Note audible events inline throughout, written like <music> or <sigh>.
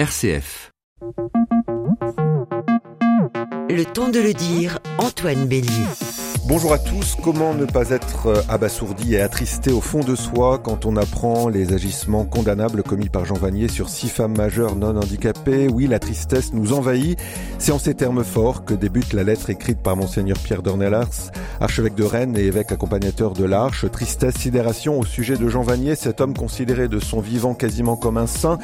RCF. Le temps de le dire, Antoine Bélier. Bonjour à tous. Comment ne pas être euh, abasourdi et attristé au fond de soi quand on apprend les agissements condamnables commis par Jean Vanier sur six femmes majeures non handicapées? Oui, la tristesse nous envahit. C'est en ces termes forts que débute la lettre écrite par Monseigneur Pierre Dornellars, archevêque de Rennes et évêque accompagnateur de l'Arche. Tristesse, sidération au sujet de Jean Vanier, cet homme considéré de son vivant quasiment comme un saint.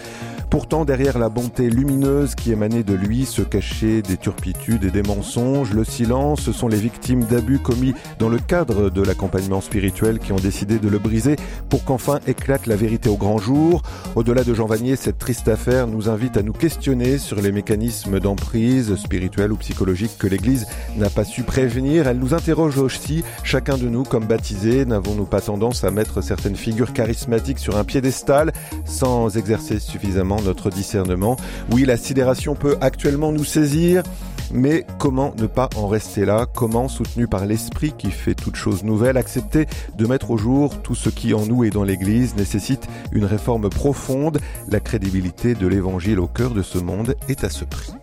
Pourtant, derrière la bonté lumineuse qui émanait de lui se cachaient des turpitudes et des mensonges. Le silence, ce sont les victimes d'abus commis dans le cadre de l'accompagnement spirituel qui ont décidé de le briser pour qu'enfin éclate la vérité au grand jour. Au-delà de Jean Vanier, cette triste affaire nous invite à nous questionner sur les mécanismes d'emprise spirituelle ou psychologique que l'Église n'a pas su prévenir. Elle nous interroge aussi, chacun de nous comme baptisés, n'avons-nous pas tendance à mettre certaines figures charismatiques sur un piédestal sans exercer suffisamment notre discernement? Oui, la sidération peut actuellement nous saisir. Mais comment ne pas en rester là? Comment, soutenu par l'Esprit qui fait toute chose nouvelle, accepter de mettre au jour tout ce qui en nous et dans l'Église nécessite une réforme profonde La crédibilité de l'Évangile au cœur de ce monde est à ce prix.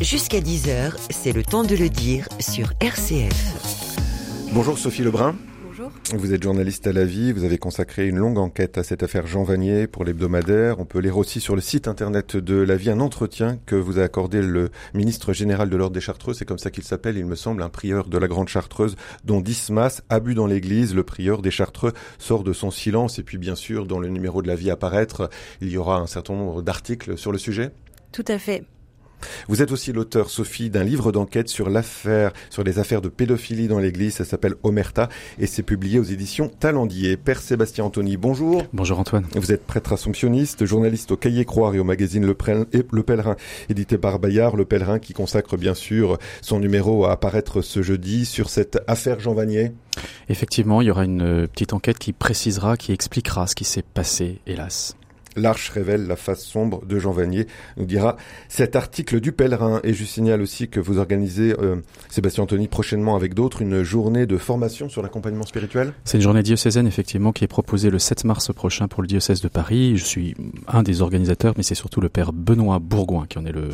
Jusqu'à 10h, c'est le temps de le dire sur RCF. Bonjour Sophie Lebrun. Bonjour. Vous êtes journaliste à la vie, vous avez consacré une longue enquête à cette affaire Jean Vanier pour l'hebdomadaire. On peut lire aussi sur le site internet de la vie un entretien que vous a accordé le ministre général de l'Ordre des Chartreux, c'est comme ça qu'il s'appelle, il me semble, un prieur de la Grande Chartreuse, dont Dismas, abus dans l'église, le prieur des Chartreux sort de son silence et puis bien sûr dans le numéro de la vie à paraître, il y aura un certain nombre d'articles sur le sujet. Tout à fait. Vous êtes aussi l'auteur, Sophie, d'un livre d'enquête sur l'affaire, sur les affaires de pédophilie dans l'Église. Ça s'appelle Omerta et c'est publié aux éditions Talendier. Père Sébastien Anthony, bonjour. Bonjour Antoine. Vous êt prêtre assomptionniste, journaliste au Cahier Croire et au magazine Le, Pèlerin, édité par Bayard. Le Pèlerin qui consacre bien sûr son numéro à apparaître ce jeudi sur cette affaire Jean Vanier. Effectivement, il y aura une petite enquête qui précisera, qui expliquera ce qui s'est passé, hélas. L'Arche révèle la face sombre de Jean Vanier, nous dira cet article du pèlerin. Et je signale aussi que vous organisez, euh, Sébastien Anthony, prochainement avec d'autres, une journée de formation sur l'accompagnement spirituel. C'est une journée diocésaine, effectivement, qui est proposée le 7 mars prochain pour le diocèse de Paris. Je suis un des organisateurs, mais c'est surtout le père Benoît Bourgoin qui en est le,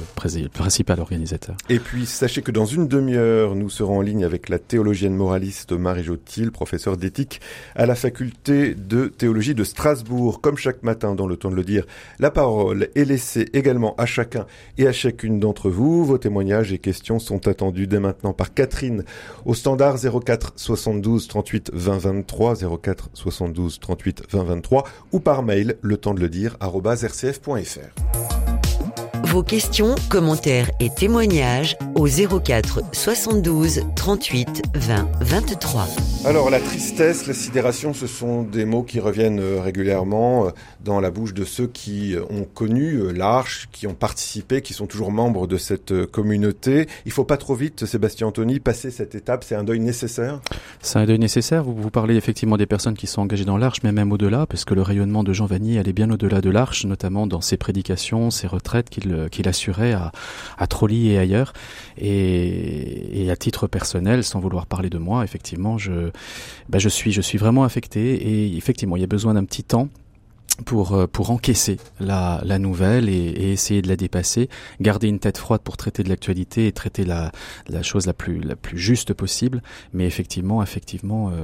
principal organisateur. Et puis, sachez que dans une demi-heure, nous serons en ligne avec la théologienne moraliste Marie-Jo professeure d'éthique à la faculté de théologie de Strasbourg. Comme chaque matin dans le temps de le dire, la parole est laissée également à chacun et à chacune d'entre vous. Vos témoignages et questions sont attendus dès maintenant par Catherine au standard 04 72 38 20 23 04 72 38 20 23 ou par mail le temps de le dire rcf.fr. Vos questions, commentaires et témoignages au 04 72 38 20 23. Alors la tristesse, la sidération, ce sont des mots qui reviennent euh, régulièrement euh, dans la bouche de ceux qui euh, ont connu l'Arche, qui ont participé, qui sont toujours membres de cette communauté. Il faut pas trop vite, Sébastien Anthony, passer cette étape. C'est un deuil nécessaire? C'est un deuil nécessaire. Vous, vous parlez effectivement des personnes qui sont engagées dans l'Arche, mais même au-delà, parce que le rayonnement de Jean Vanier allait bien au-delà de l'Arche, notamment dans ses prédications, ses retraites qu'il qu'il assurait à, à et ailleurs. Et, et, à titre personnel, sans vouloir parler de moi, effectivement, je, ben je suis, je suis vraiment affecté. Et effectivement, il y a besoin d'un petit temps pour euh, pour encaisser la, la nouvelle et, et, essayer de la dépasser, garder une tête froide pour traiter de l'actualité et traiter la, la chose la plus la plus juste possible. Mais effectivement, effectivement, euh,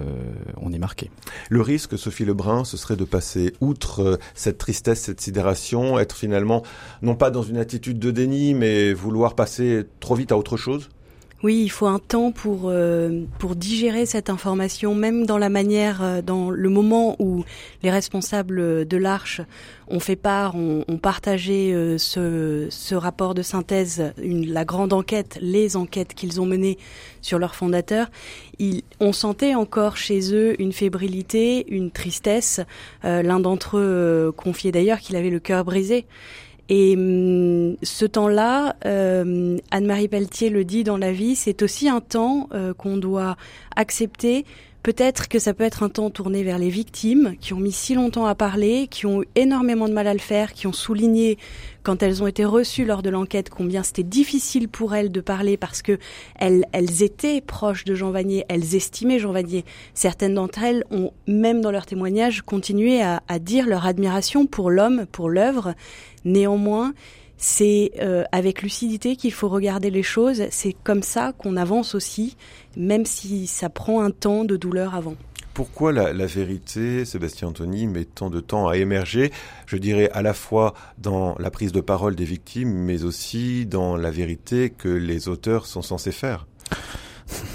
on est marqué. Le risque, Sophie Lebrun, ce serait de passer outre euh, cette tristesse, cette sidération, être finalement non pas dans une attitude de déni, mais vouloir passer trop vite à autre chose? Oui, il faut un temps pour euh, pour digérer cette information, même dans la manière, euh, dans le moment où les responsables de l'Arche ont fait part, ont, partagé euh, ce, rapport de synthèse, une, la grande enquête, les enquêtes qu'ils ont menées sur leurs fondateurs. Ils, on sentait encore chez eux une fébrilité, une tristesse. L'un d'entre eux confiait d'ailleurs qu'il avait le cœur brisé. Et hum, ce temps-là, euh, Anne-Marie Pelletier le dit dans la vie, c'est aussi un temps euh, qu'on doit accepter Peut-être que ça peut être un temps tourné vers les victimes qui ont mis si longtemps à parler, qui ont eu énormément de mal à le faire, qui ont souligné quand elles ont été reçues lors de l'enquête combien c'était difficile pour elles de parler parce que elles, elles étaient proches de Jean Vanier, elles estimaient Jean Vanier. Certaines d'entre elles ont, même dans leur témoignage, continué à, à dire leur admiration pour l'homme, pour l'œuvre. Néanmoins, c'est euh, avec lucidité qu'il faut regarder les choses. C'est comme ça qu'on avance aussi, même si ça prend un temps de douleur avant. Pourquoi la, la, vérité, Sébastien Anthony, met tant de temps à émerger Je dirais à la fois dans la prise de parole des victimes, mais aussi dans la vérité que les auteurs sont censés faire?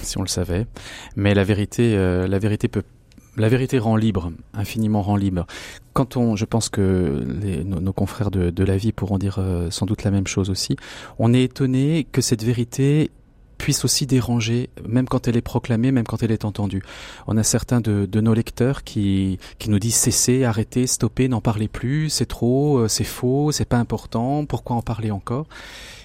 Si on le savait, mais la vérité, euh, la vérité peut la vérité rend libre, infiniment rend libre. Quand on, je pense que nos, confrères de, la vie pourront dire euh, sans doute la même chose aussi, on est étonné que cette vérité puisse aussi déranger, même quand elle est proclamée, même quand elle est entendue. On a certains de, de nos lecteurs qui, qui nous disent cessez, arrêtez, stoppez, n'en parlez plus, c'est trop, euh, c'est faux, c'est pas important, pourquoi en parler encore?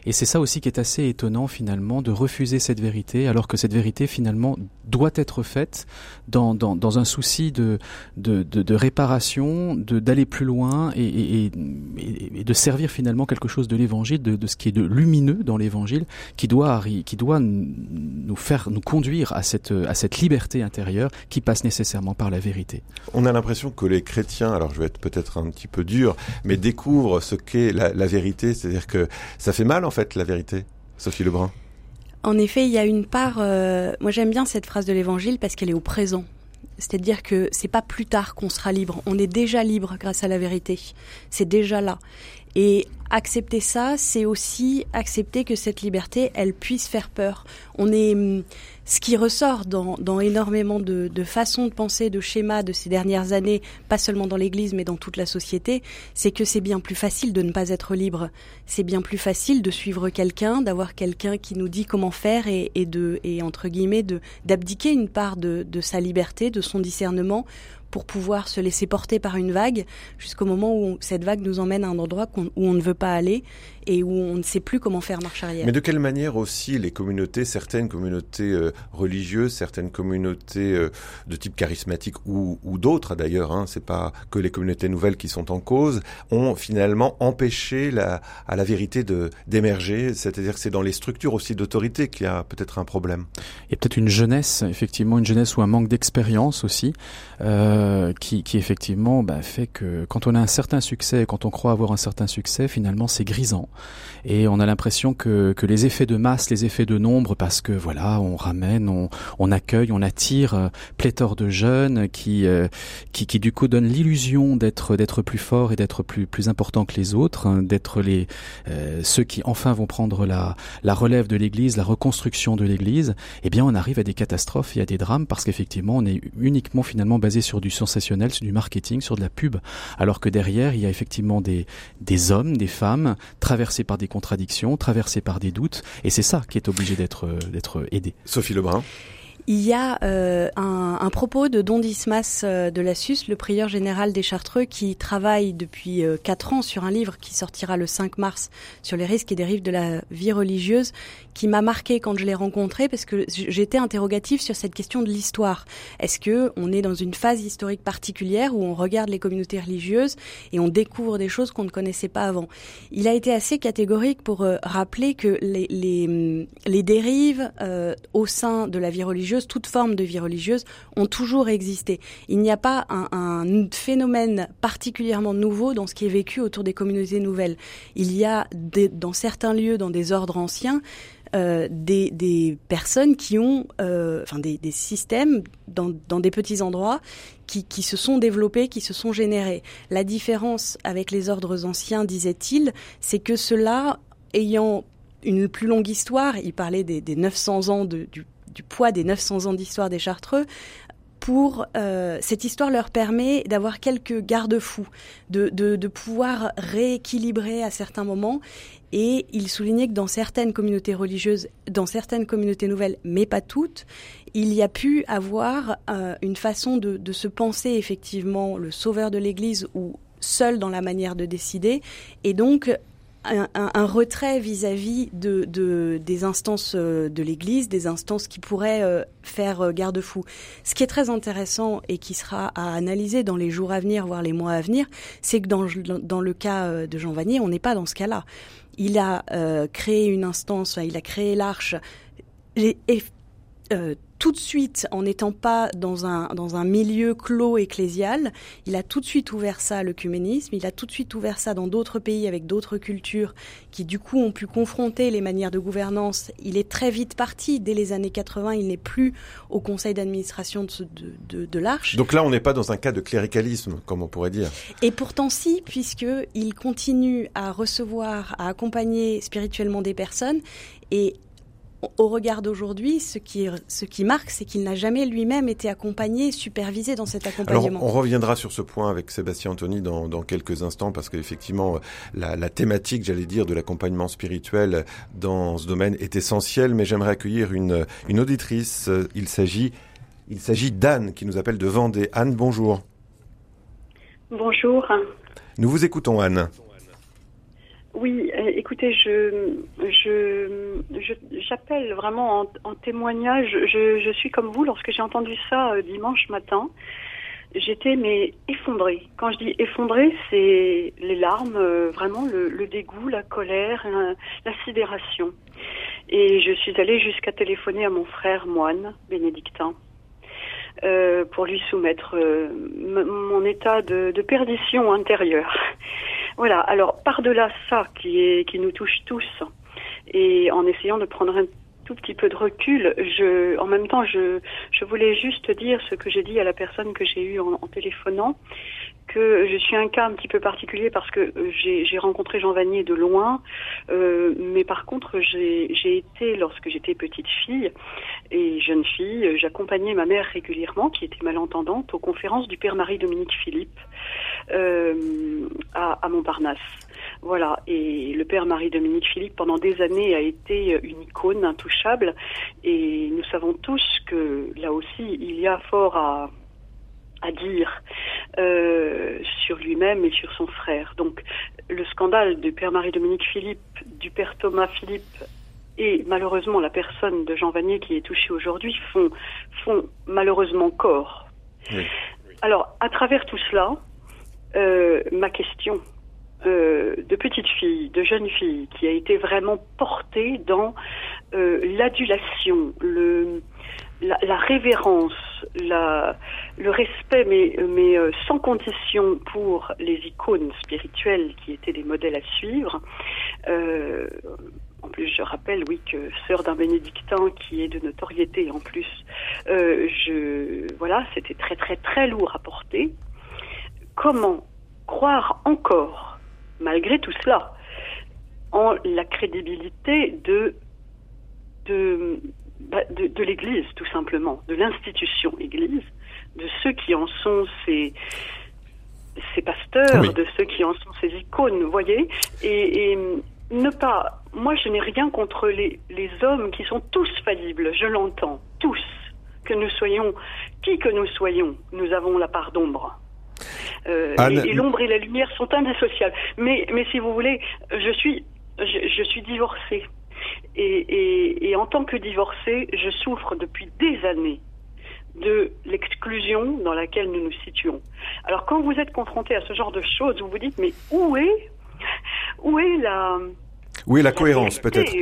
Et c'est ça aussi qui est assez étonnant finalement de refuser cette vérité alors que cette vérité finalement doit être faite dans, dans, dans un souci de, de, de, de réparation, d'aller plus loin et, de servir finalement quelque chose de l'évangile, de, de ce qui est de lumineux dans l'évangile, qui doit, qui doit nous faire, nous conduire à cette, à cette liberté intérieure qui passe nécessairement par la vérité. On a l'impression que les chrétiens, alors je vais être peut-être un petit peu dur, mais découvrent ce qu'est la, la vérité, c'est-à-dire que ça fait mal en fait la vérité, Sophie Lebrun? En effet, il y a une part. Euh, moi, j'aime bien cette phrase de l'Évangile parce qu'elle est au présent. C'est-à-dire que c'est pas plus tard qu'on sera libre. On est déjà libre grâce à la vérité. C'est déjà là. Et accepter ça, c'est aussi accepter que cette liberté, elle puisse faire peur. On est, hum, ce qui ressort dans, dans énormément de, de, façons de penser, de schémas de ces dernières années, pas seulement dans l'Église, mais dans toute la société, c'est que c'est bien plus facile de ne pas être libre. C'est bien plus facile de suivre quelqu'un, d'avoir quelqu'un qui nous dit comment faire et, et de, et entre guillemets, d'abdiquer une part de, de sa liberté, de son discernement pour pouvoir se laisser porter par une vague jusqu'au moment où cette vague nous emmène à un endroit où on ne veut pas aller et où on ne sait plus comment faire marche arrière. Mais de quelle manière aussi les communautés, certaines communautés euh, religieuses, certaines communautés euh, de type charismatique ou, ou d'autres d'ailleurs, hein, c'est pas que les communautés nouvelles qui sont en cause, ont finalement empêché la, à la vérité de d'émerger. C'est-à-dire que c'est dans les structures aussi d'autorité qu'il y a peut-être un problème. Et peut-être une jeunesse, effectivement, une jeunesse ou un manque d'expérience aussi, euh, qui, qui effectivement bah, fait que quand on a un certain succès, quand on croit avoir un certain succès, finalement c'est grisant et on a l'impression que, que les effets de masse, les effets de nombre, parce que voilà, on ramène, on, on accueille, on attire euh, pléthore de jeunes qui, euh, qui, qui du coup donnent l'illusion d'être d'être plus fort et d'être plus plus important que les autres, hein, d'être les euh, ceux qui enfin vont prendre la la relève de l'Église, la reconstruction de l'Église. Eh bien, on arrive à des catastrophes et à des drames parce qu'effectivement, on est uniquement finalement basé sur du sensationnel, sur du marketing, sur de la pub, alors que derrière, il y a effectivement des des hommes, des femmes traversés traversé par des contradictions, traversé par des doutes, et c'est ça qui est obligé d'être euh, d'être aidé. Sophie Lebrun. Il y a euh, un, un, propos de Don Dismas euh, de la SUS, le prieur général des Chartreux, qui travaille depuis euh, quatre ans sur un livre qui sortira le 5 mars sur les risques et dérives de la vie religieuse, qui m'a marqué quand je l'ai rencontré parce que j'étais interrogative sur cette question de l'histoire. Est-ce que on est dans une phase historique particulière où on regarde les communautés religieuses et on découvre des choses qu'on ne connaissait pas avant? Il a été assez catégorique pour euh, rappeler que les, les, les dérives euh, au sein de la vie religieuse toute forme de vie religieuse, ont toujours existé. Il n'y a pas un, phénomène particulièrement nouveau dans ce qui est vécu autour des communautés nouvelles. Il y a dans certains lieux, dans des ordres anciens, euh, des, personnes qui ont, euh, des, systèmes dans, des petits endroits qui, se sont développés, qui se sont générés. La différence avec les ordres anciens, disait-il, c'est que ceux-là, ayant une plus longue histoire, il parlait des, des 900 ans de, du du poids des 900 ans d'histoire des Chartreux, pour euh, cette histoire leur permet d'avoir quelques garde-fous, de, de, pouvoir rééquilibrer à certains moments. Et il soulignait que dans certaines communautés religieuses, dans certaines communautés nouvelles, mais pas toutes, il y a pu avoir euh, une façon de, de se penser effectivement le sauveur de l'Église ou seul dans la manière de décider, et donc un, retrait vis-à-vis de, des instances euh, de l'Église, des instances qui pourraient euh, faire euh, garde-fou. Ce qui est très intéressant et qui sera à analyser dans les jours à venir, voire les mois à venir, c'est que dans, le cas de Jean Vanier, on n'est pas dans ce cas-là. Il a créé une instance, il a créé l'Arche et, tout de suite, en n'étant pas dans un, dans un milieu clos ecclésial, il a tout de suite ouvert ça à l'œcuménisme, il a tout de suite ouvert ça dans d'autres pays avec d'autres cultures qui du coup ont pu confronter les manières de gouvernance. Il est très vite parti, dès les années 80, il n'est plus au conseil d'administration de, de, de, l'Arche. Donc là, on n'est pas dans un cas de cléricalisme, comme on pourrait dire. Et pourtant si, puisqu'il continue à recevoir, à accompagner spirituellement des personnes et au regard d'aujourd'hui, ce qui, ce qui marque, c'est qu'il n'a jamais lui-même été accompagné, supervisé dans cet accompagnement. Alors, on reviendra sur ce point avec Sébastien Anthony dans, dans quelques instants, parce qu'effectivement, la, la thématique, j'allais dire, de l'accompagnement spirituel dans ce domaine est essentielle, mais j'aimerais accueillir une, une auditrice. Il s'agit, il s'agit d'Anne, qui nous appelle de Vendée. Anne, bonjour. Bonjour. Nous vous écoutons, Anne. Oui, euh, écoutez, je, je, j'appelle vraiment en, témoignage. Je, suis comme vous lorsque j'ai entendu ça euh, dimanche matin. J'étais mais effondrée. Quand je dis effondrée, c'est les larmes, euh, vraiment le, dégoût, la colère, la, sidération. Et je suis allée jusqu'à téléphoner à mon frère moine bénédictin euh, pour lui soumettre mon état de, de perdition intérieure. <laughs> Voilà. Alors par-delà ça qui est qui nous touche tous, et en essayant de prendre un tout petit peu de recul, je, en même temps, je, je voulais juste dire ce que j'ai dit à la personne que j'ai eue en, en, téléphonant, que je suis un cas un petit peu particulier parce que j'ai rencontré Jean Vanier de loin, euh, mais par contre, j'ai été, lorsque j'étais petite fille et jeune fille, j'accompagnais ma mère régulièrement, qui était malentendante, aux conférences du père Marie-Dominique Philippe euh, à, à Montparnasse. Voilà, et le père Marie-Dominique Philippe, pendant des années, a été une icône intouchable, et nous savons tous que là aussi, il y a fort à, à dire euh, sur lui-même et sur son frère. Donc, le scandale du père Marie-Dominique Philippe, du père Thomas Philippe et malheureusement la personne de Jean Vanier qui est touchée aujourd'hui font, font malheureusement corps. Alors, à travers tout cela, euh, ma question euh, de petite fille, de jeune fille, qui a été vraiment portée dans l'adulation, le, la, révérence, le respect, mais, mais euh, sans condition pour les icônes spirituelles qui étaient des modèles à suivre. Euh, en plus, je rappelle, oui, que sœur d'un bénédictin qui est de notoriété en plus, euh, je, voilà, c'était très très très lourd à porter. Comment croire encore, malgré tout cela, en la crédibilité de, de, bah, de, l'Église, tout simplement, de l'institution Église, de ceux qui en sont ces, ces pasteurs, de ceux qui en sont ces icônes, vous voyez, et, et, ne pas. Moi, je n'ai rien contre les, les hommes qui sont tous faillibles, je l'entends, tous. Que nous soyons, qui que nous soyons, nous avons la part d'ombre. Euh, et, l'ombre et la lumière sont indissociables. Mais, mais si vous voulez, je suis, je, je suis divorcée. Et, en tant que divorcée, je souffre depuis des années de l'exclusion dans laquelle nous nous situons. Alors quand vous êtes confronté à ce genre de choses, vous vous dites mais où est où est la oui, la, cohérence peut-être.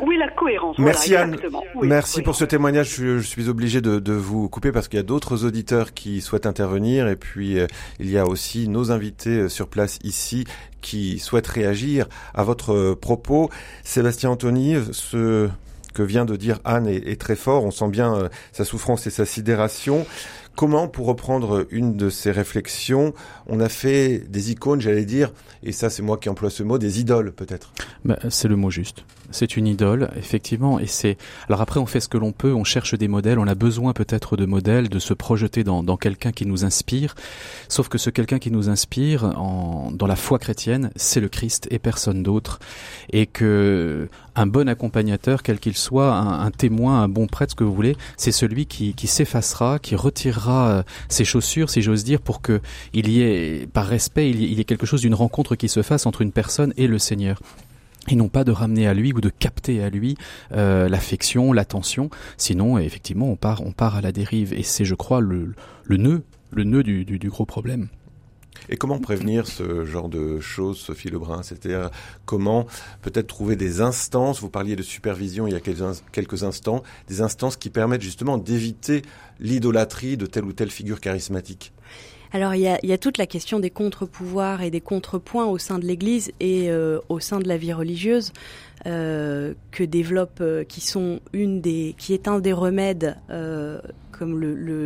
Oui, la cohérence. Merci Anne. Merci pour ce témoignage. Je, suis obligé de, vous couper parce qu'il y a d'autres auditeurs qui souhaitent intervenir et puis euh, il y a aussi nos invités euh, sur place ici qui souhaitent réagir à votre euh, propos. Sébastien Anthony, ce que vient de dire Anne est, est très fort. On sent bien sa souffrance et sa sidération. Comment, pour reprendre une de ces réflexions, on a fait des icônes, j'allais dire, et ça c'est moi qui emploie ce mot, des idoles peut-être? Bah, C'est le mot juste. C'est une idole, effectivement, et c'est. Alors après, on fait ce que l'on peut, on cherche des modèles, on a besoin peut-être de modèles, de se projeter dans, dans quelqu'un qui nous inspire. Sauf que ce quelqu'un qui nous inspire, en, dans la foi chrétienne, c'est le Christ et personne d'autre, et que un bon accompagnateur, quel qu'il soit, un, témoin, un bon prêtre, ce que vous voulez, c'est celui qui, qui s'effacera, qui retirera euh, ses chaussures, si j'ose dire, pour que il y ait, par respect, il y ait quelque chose d'une rencontre qui se fasse entre une personne et le Seigneur. et non pas de ramener à lui ou de capter à lui euh, l'affection, l'attention. Sinon, effectivement, on part, on part à la dérive. Et c'est, je crois, le, le nœud, le nœud du, du, du gros problème. Et comment prévenir ce genre de choses, Sophie Lebrun? C'est-à-dire comment peut-être trouver des instances, vous parliez de supervision il y a quelques instants, des instances qui permettent justement d'éviter l'idolâtrie de telle ou telle figure charismatique. Alors il y, a, il y a, toute la question des contre-pouvoirs et des contrepoints au sein de l'Église et euh, au sein de la vie religieuse euh, que développe, euh, qui sont une des, qui est un des remèdes, comme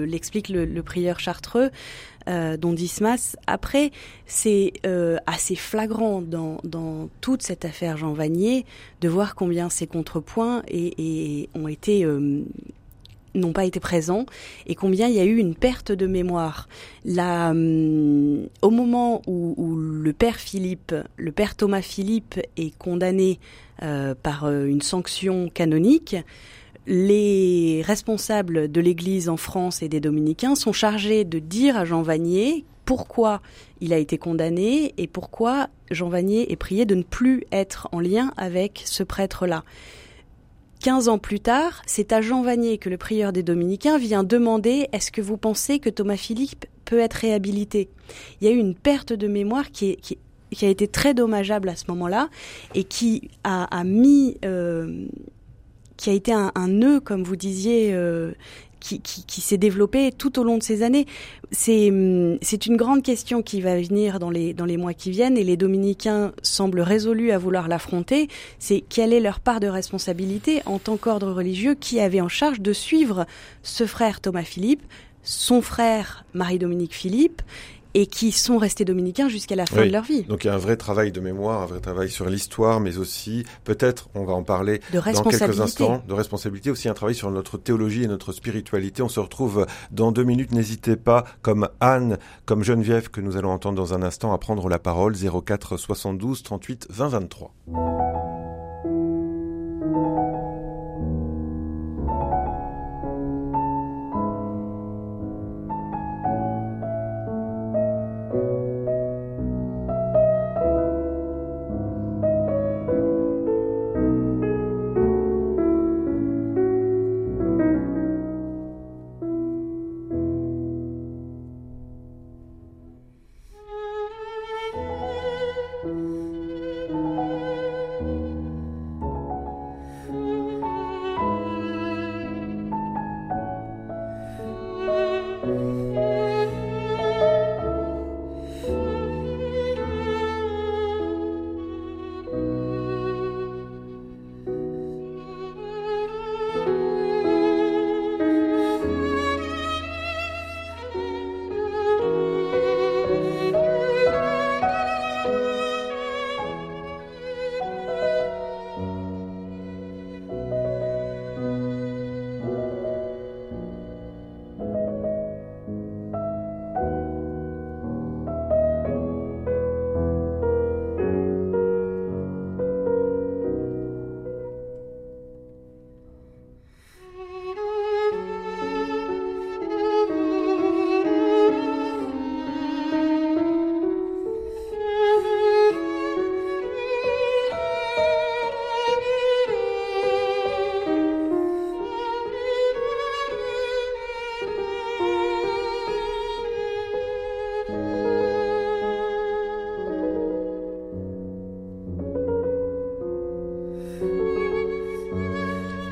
l'explique le, prieur chartreux, euh, dont Dismas. Après, c'est assez flagrant dans, toute cette affaire Jean Vanier de voir combien ces contrepoints et, ont été n'ont pas été présents et combien il y a eu une perte de mémoire. La, euh, au moment où, le père Philippe, le père Thomas Philippe est condamné euh, par euh, une sanction canonique, les responsables de l'Église en France et des dominicains sont chargés de dire à Jean Vanier pourquoi il a été condamné et pourquoi Jean Vanier est prié de ne plus être en lien avec ce prêtre-là. 15 ans plus tard, c'est à Jean Vanier que le prieur des Dominicains vient demander est-ce que vous pensez que Thomas Philippe peut être réhabilité? Il y a eu une perte de mémoire qui, a été très dommageable à ce moment-là et qui a, a mis, euh, qui a été un, un, nœud, comme vous disiez, euh, qui, qui, qui s'est développé tout au long de ces années. C'est c'est une grande question qui va venir dans les dans les mois qui viennent et les dominicains semblent résolus à vouloir l'affronter. C'est quelle est leur part de responsabilité en tant qu'ordre religieux qui avait en charge de suivre ce frère Thomas Philippe, son frère Marie-Dominique Philippe et qui sont restés dominicains jusqu'à la fin oui. de leur vie. Donc il y a un vrai travail de mémoire, un vrai travail sur l'histoire, mais aussi, peut-être, on va en parler de dans quelques instants, de responsabilité, aussi un travail sur notre théologie et notre spiritualité. On se retrouve dans deux minutes, n'hésitez pas, comme Anne, comme Geneviève, que nous allons entendre dans un instant, à prendre la parole, 04 72 38 20 23.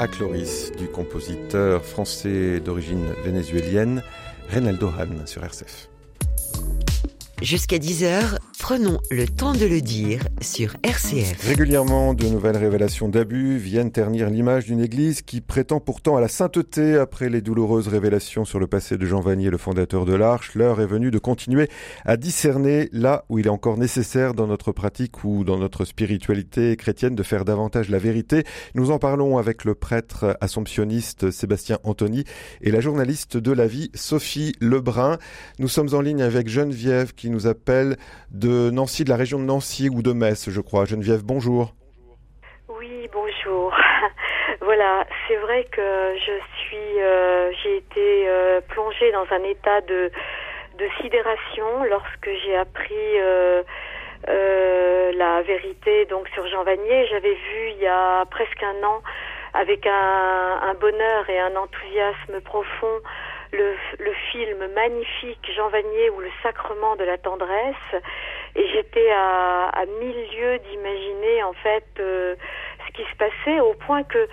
Cloris du compositeur français d'origine vénézuélienne Reynaldo Han sur RCF. Jusqu'à 10h, prenons le temps de le dire sur RCF. Régulièrement, de nouvelles révélations d'abus viennent ternir l'image d'une église qui prétend pourtant à la sainteté après les douloureuses révélations sur le passé de Jean Vanier, le fondateur de l'Arche. L'heure est venue de continuer à discerner là où il est encore nécessaire dans notre pratique ou dans notre spiritualité chrétienne de faire davantage la vérité. Nous en parlons avec le prêtre assomptionniste Sébastien Anthony et la journaliste de la vie Sophie Lebrun. Nous sommes en ligne avec Geneviève qui nous appelle de Nancy, de la région de Nancy ou de Metz, je crois. Geneviève, bonjour. Oui, bonjour. <laughs> voilà, c'est vrai que je suis, euh, j'ai été euh, plongée dans un état de, de sidération lorsque j'ai appris euh, la, vérité donc sur Jean Vanier. J'avais vu il y a presque un an avec un bonheur et un enthousiasme profond le, le, film magnifique Jean Vanier ou le sacrement de la tendresse. Et j'étais à, mille lieues d'imaginer en fait euh, ce qui se passait au point que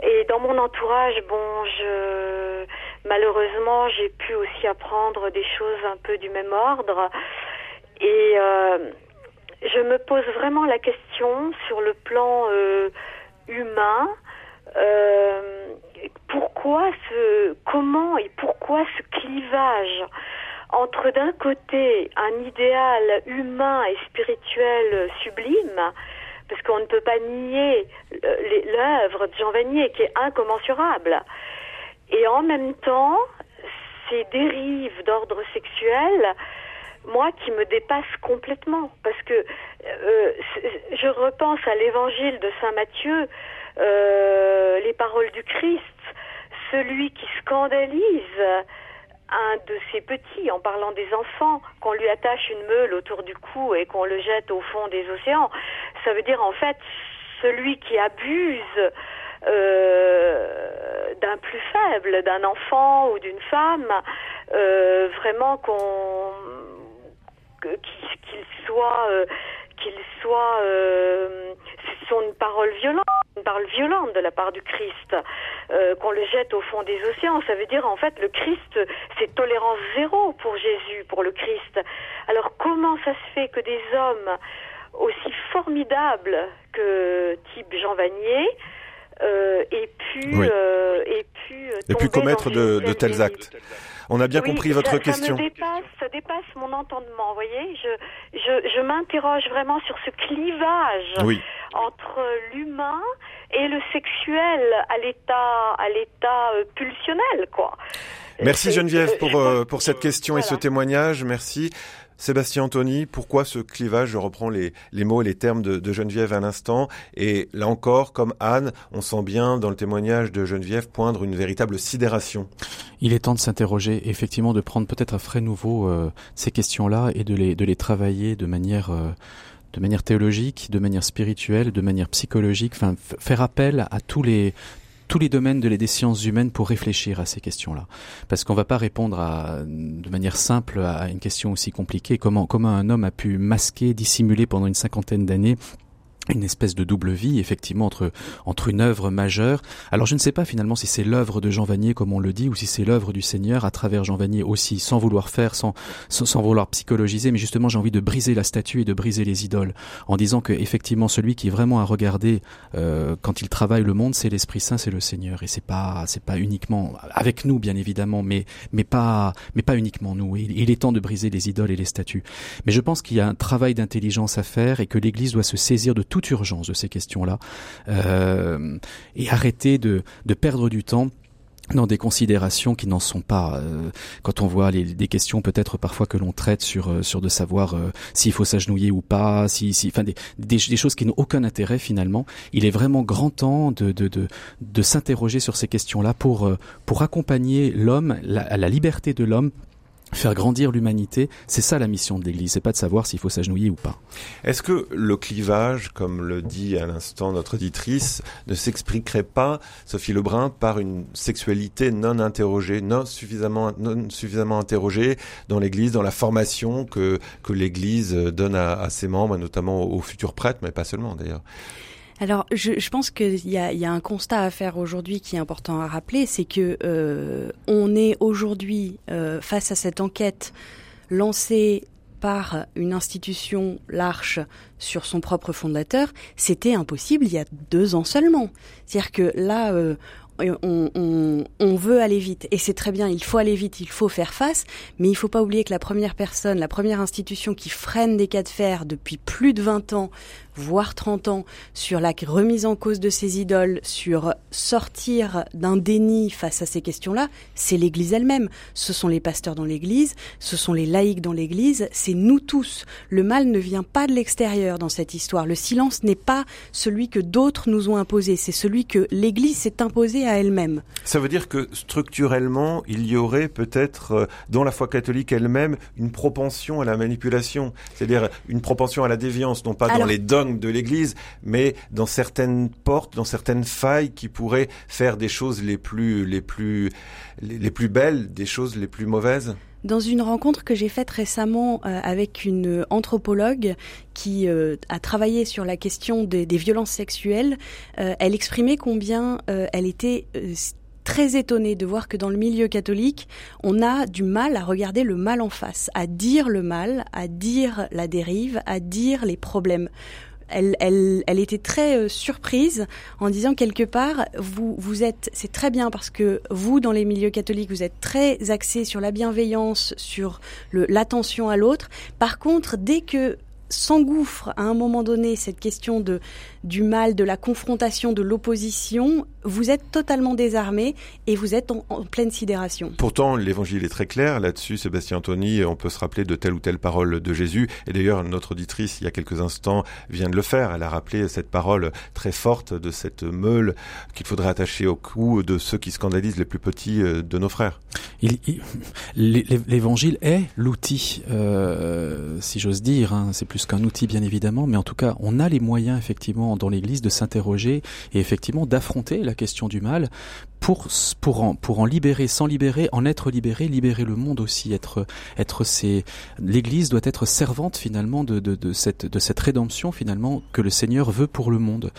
et dans mon entourage bon je malheureusement j'ai pu aussi apprendre des choses un peu du même ordre. Et euh, je me pose vraiment la question sur le plan euh, humain pourquoi ce, comment et pourquoi ce clivage entre d'un côté un idéal humain et spirituel sublime, parce qu'on ne peut pas nier l'œuvre de Jean Vanier qui est incommensurable, et en même temps ces dérives d'ordre sexuel, moi qui me dépassent complètement, parce que euh, je repense à l'évangile de Saint Matthieu, euh, les paroles du Christ, celui qui scandalise un de ses petits en parlant des enfants, qu'on lui attache une meule autour du cou et qu'on le jette au fond des océans. Ça veut dire en fait celui qui abuse euh, d'un plus faible, d'un enfant ou d'une femme, euh, vraiment qu'on qu'il soit euh, qu'il soit euh, ce sont une parole violente une parole violente de la part du Christ euh, qu'on le jette au fond des océans. Ça veut dire en fait le Christ c'est tolérance zéro pour Jésus pour le Christ. Alors comment ça se fait que des hommes aussi formidables que type Jean Vanier euh, aient pu Oui. euh, aient pu, Et puis commettre de, tels actes. On a bien Oui, compris ça- votre ça question. Me dépasse, ça dépasse mon entendement, vous voyez. Je, je, je m'interroge vraiment sur ce clivage Oui. entre l'humain et le sexuel à l'état, à l'état euh, pulsionnel, quoi. Merci Geneviève euh, pour, euh, pour cette question et ce témoignage. Merci. Sébastien Anthony, pourquoi ce clivage Je reprends les, mots et les termes de, Geneviève un instant. Et là encore, comme Anne, on sent bien dans le témoignage de Geneviève poindre une véritable sidération. Il est temps de s'interroger, effectivement, de prendre peut-être un frais nouveau euh, ces questions-là et de les, de les travailler de manière, euh, de manière théologique, de manière spirituelle, de manière psychologique, enfin, faire appel à tous les, tous les domaines de les- des sciences humaines pour réfléchir à ces questions-là. Parce qu'on va pas répondre à, de manière simple à une question aussi compliquée. Comment, comment un homme a pu masquer, dissimuler pendant une cinquantaine d'années une espèce de double vie, effectivement, entre, entre une œuvre majeure. Alors je ne sais pas finalement si c'est l'œuvre de Jean Vanier, comme on le dit, ou si c'est l'œuvre du Seigneur à travers Jean Vanier aussi, sans vouloir faire, sans, sans, vouloir psychologiser, mais justement j'ai envie de briser la statue et de briser les idoles, en disant que effectivement celui qui est vraiment à regarder euh, quand il travaille le monde, c'est l'Esprit Saint, c'est le Seigneur, et c'est pas c'est pas uniquement avec nous bien évidemment, mais mais pas mais pas uniquement nous. Il, il est temps de briser les idoles et les statues. Mais je pense qu'il y a un travail d'intelligence à faire et que l'Église doit se saisir de urgence de ces questions-là euh, et arrêter de, de perdre du temps dans des considérations qui n'en sont pas. Euh, quand on voit les, des questions peut-être parfois que l'on traite sur euh, sur de savoir s'il faut s'agenouiller ou pas, si, si enfin des, des, choses qui n'ont aucun intérêt finalement. Il est vraiment grand temps de de de, de s'interroger sur ces questions-là pour pour accompagner l'homme, la, la liberté de l'homme faire grandir l'humanité, c'est ça la mission de l'Église, c'est pas de savoir s'il faut s'agenouiller ou pas. Est-ce que le clivage, comme le dit à l'instant notre auditrice, ne s'expliquerait pas, Sophie Lebrun, par une sexualité non interrogée, non suffisamment, non suffisamment interrogée dans l'Église, dans la formation que, que l'Église donne à, à ses membres, notamment aux futurs prêtres, mais pas seulement d'ailleurs? Alors, je, pense qu'il y a, un constat à faire aujourd'hui qui est important à rappeler, c'est que euh, on est aujourd'hui euh, face à cette enquête lancée par une institution, l'Arche, sur son propre fondateur, c'était impossible il y a deux ans seulement. C'est-à-dire que là, euh, on, on, on, veut aller vite et c'est très bien, il faut aller vite, il faut faire face, mais il faut pas oublier que la première personne, la première institution qui freine des cas de fer depuis plus de 20 ans, voire 30 ans, sur la remise en cause de ces idoles, sur sortir d'un déni face à ces questions-là, c'est l'Église elle-même. Ce sont les pasteurs dans l'Église, ce sont les laïcs dans l'Église, c'est nous tous. Le mal ne vient pas de l'extérieur dans cette histoire. Le silence n'est pas celui que d'autres nous ont imposé, c'est celui que l'Église s'est imposé à elle-même. Ça veut dire que structurellement, il y aurait peut-être euh, dans la foi catholique elle-même une propension à la manipulation, c'est-à-dire une propension à la déviance, non pas dans les de l'Église, mais dans certaines portes, dans certaines failles qui pourraient faire des choses les plus, les plus, les plus belles, des choses les plus mauvaises. Dans une rencontre que j'ai faite récemment euh, avec une anthropologue qui euh, a travaillé sur la question des, violences sexuelles, euh, elle exprimait combien elle était très étonnée de voir que dans le milieu catholique, on a du mal à regarder le mal en face, à dire le mal, à dire la dérive, à dire les problèmes elle, elle, elle était très euh, surprise en disant quelque part, vous, vous êtes, c'est très bien parce que vous, dans les milieux catholiques, vous êtes très axés sur la bienveillance, sur l'attention à l'autre. Par contre, dès que s'engouffre à un moment donné cette question de du mal, de la confrontation, de l'opposition, vous êtes totalement désarmé et vous êtes en, pleine sidération. Pourtant, l'évangile est très clair là-dessus, Sébastien Anthony. On peut se rappeler de telle ou telle parole de Jésus. Et d'ailleurs, notre auditrice, il y a quelques instants, vient de le faire. Elle a rappelé cette parole très forte de cette meule qu'il faudrait attacher au cou de ceux qui scandalisent les plus petits euh, de nos frères. L'évangile est l'outil, euh, si j'ose dire. Hein. C'est plus qu'un outil, bien évidemment, mais en tout cas, on a les moyens, effectivement, dans l'Église de s'interroger et effectivement d'affronter la question du mal pour pour en pour en libérer, sans libérer, en être libéré, libérer le monde aussi, être être c'est l'Église doit être servante finalement de, de, de cette de cette rédemption finalement que le Seigneur veut pour le monde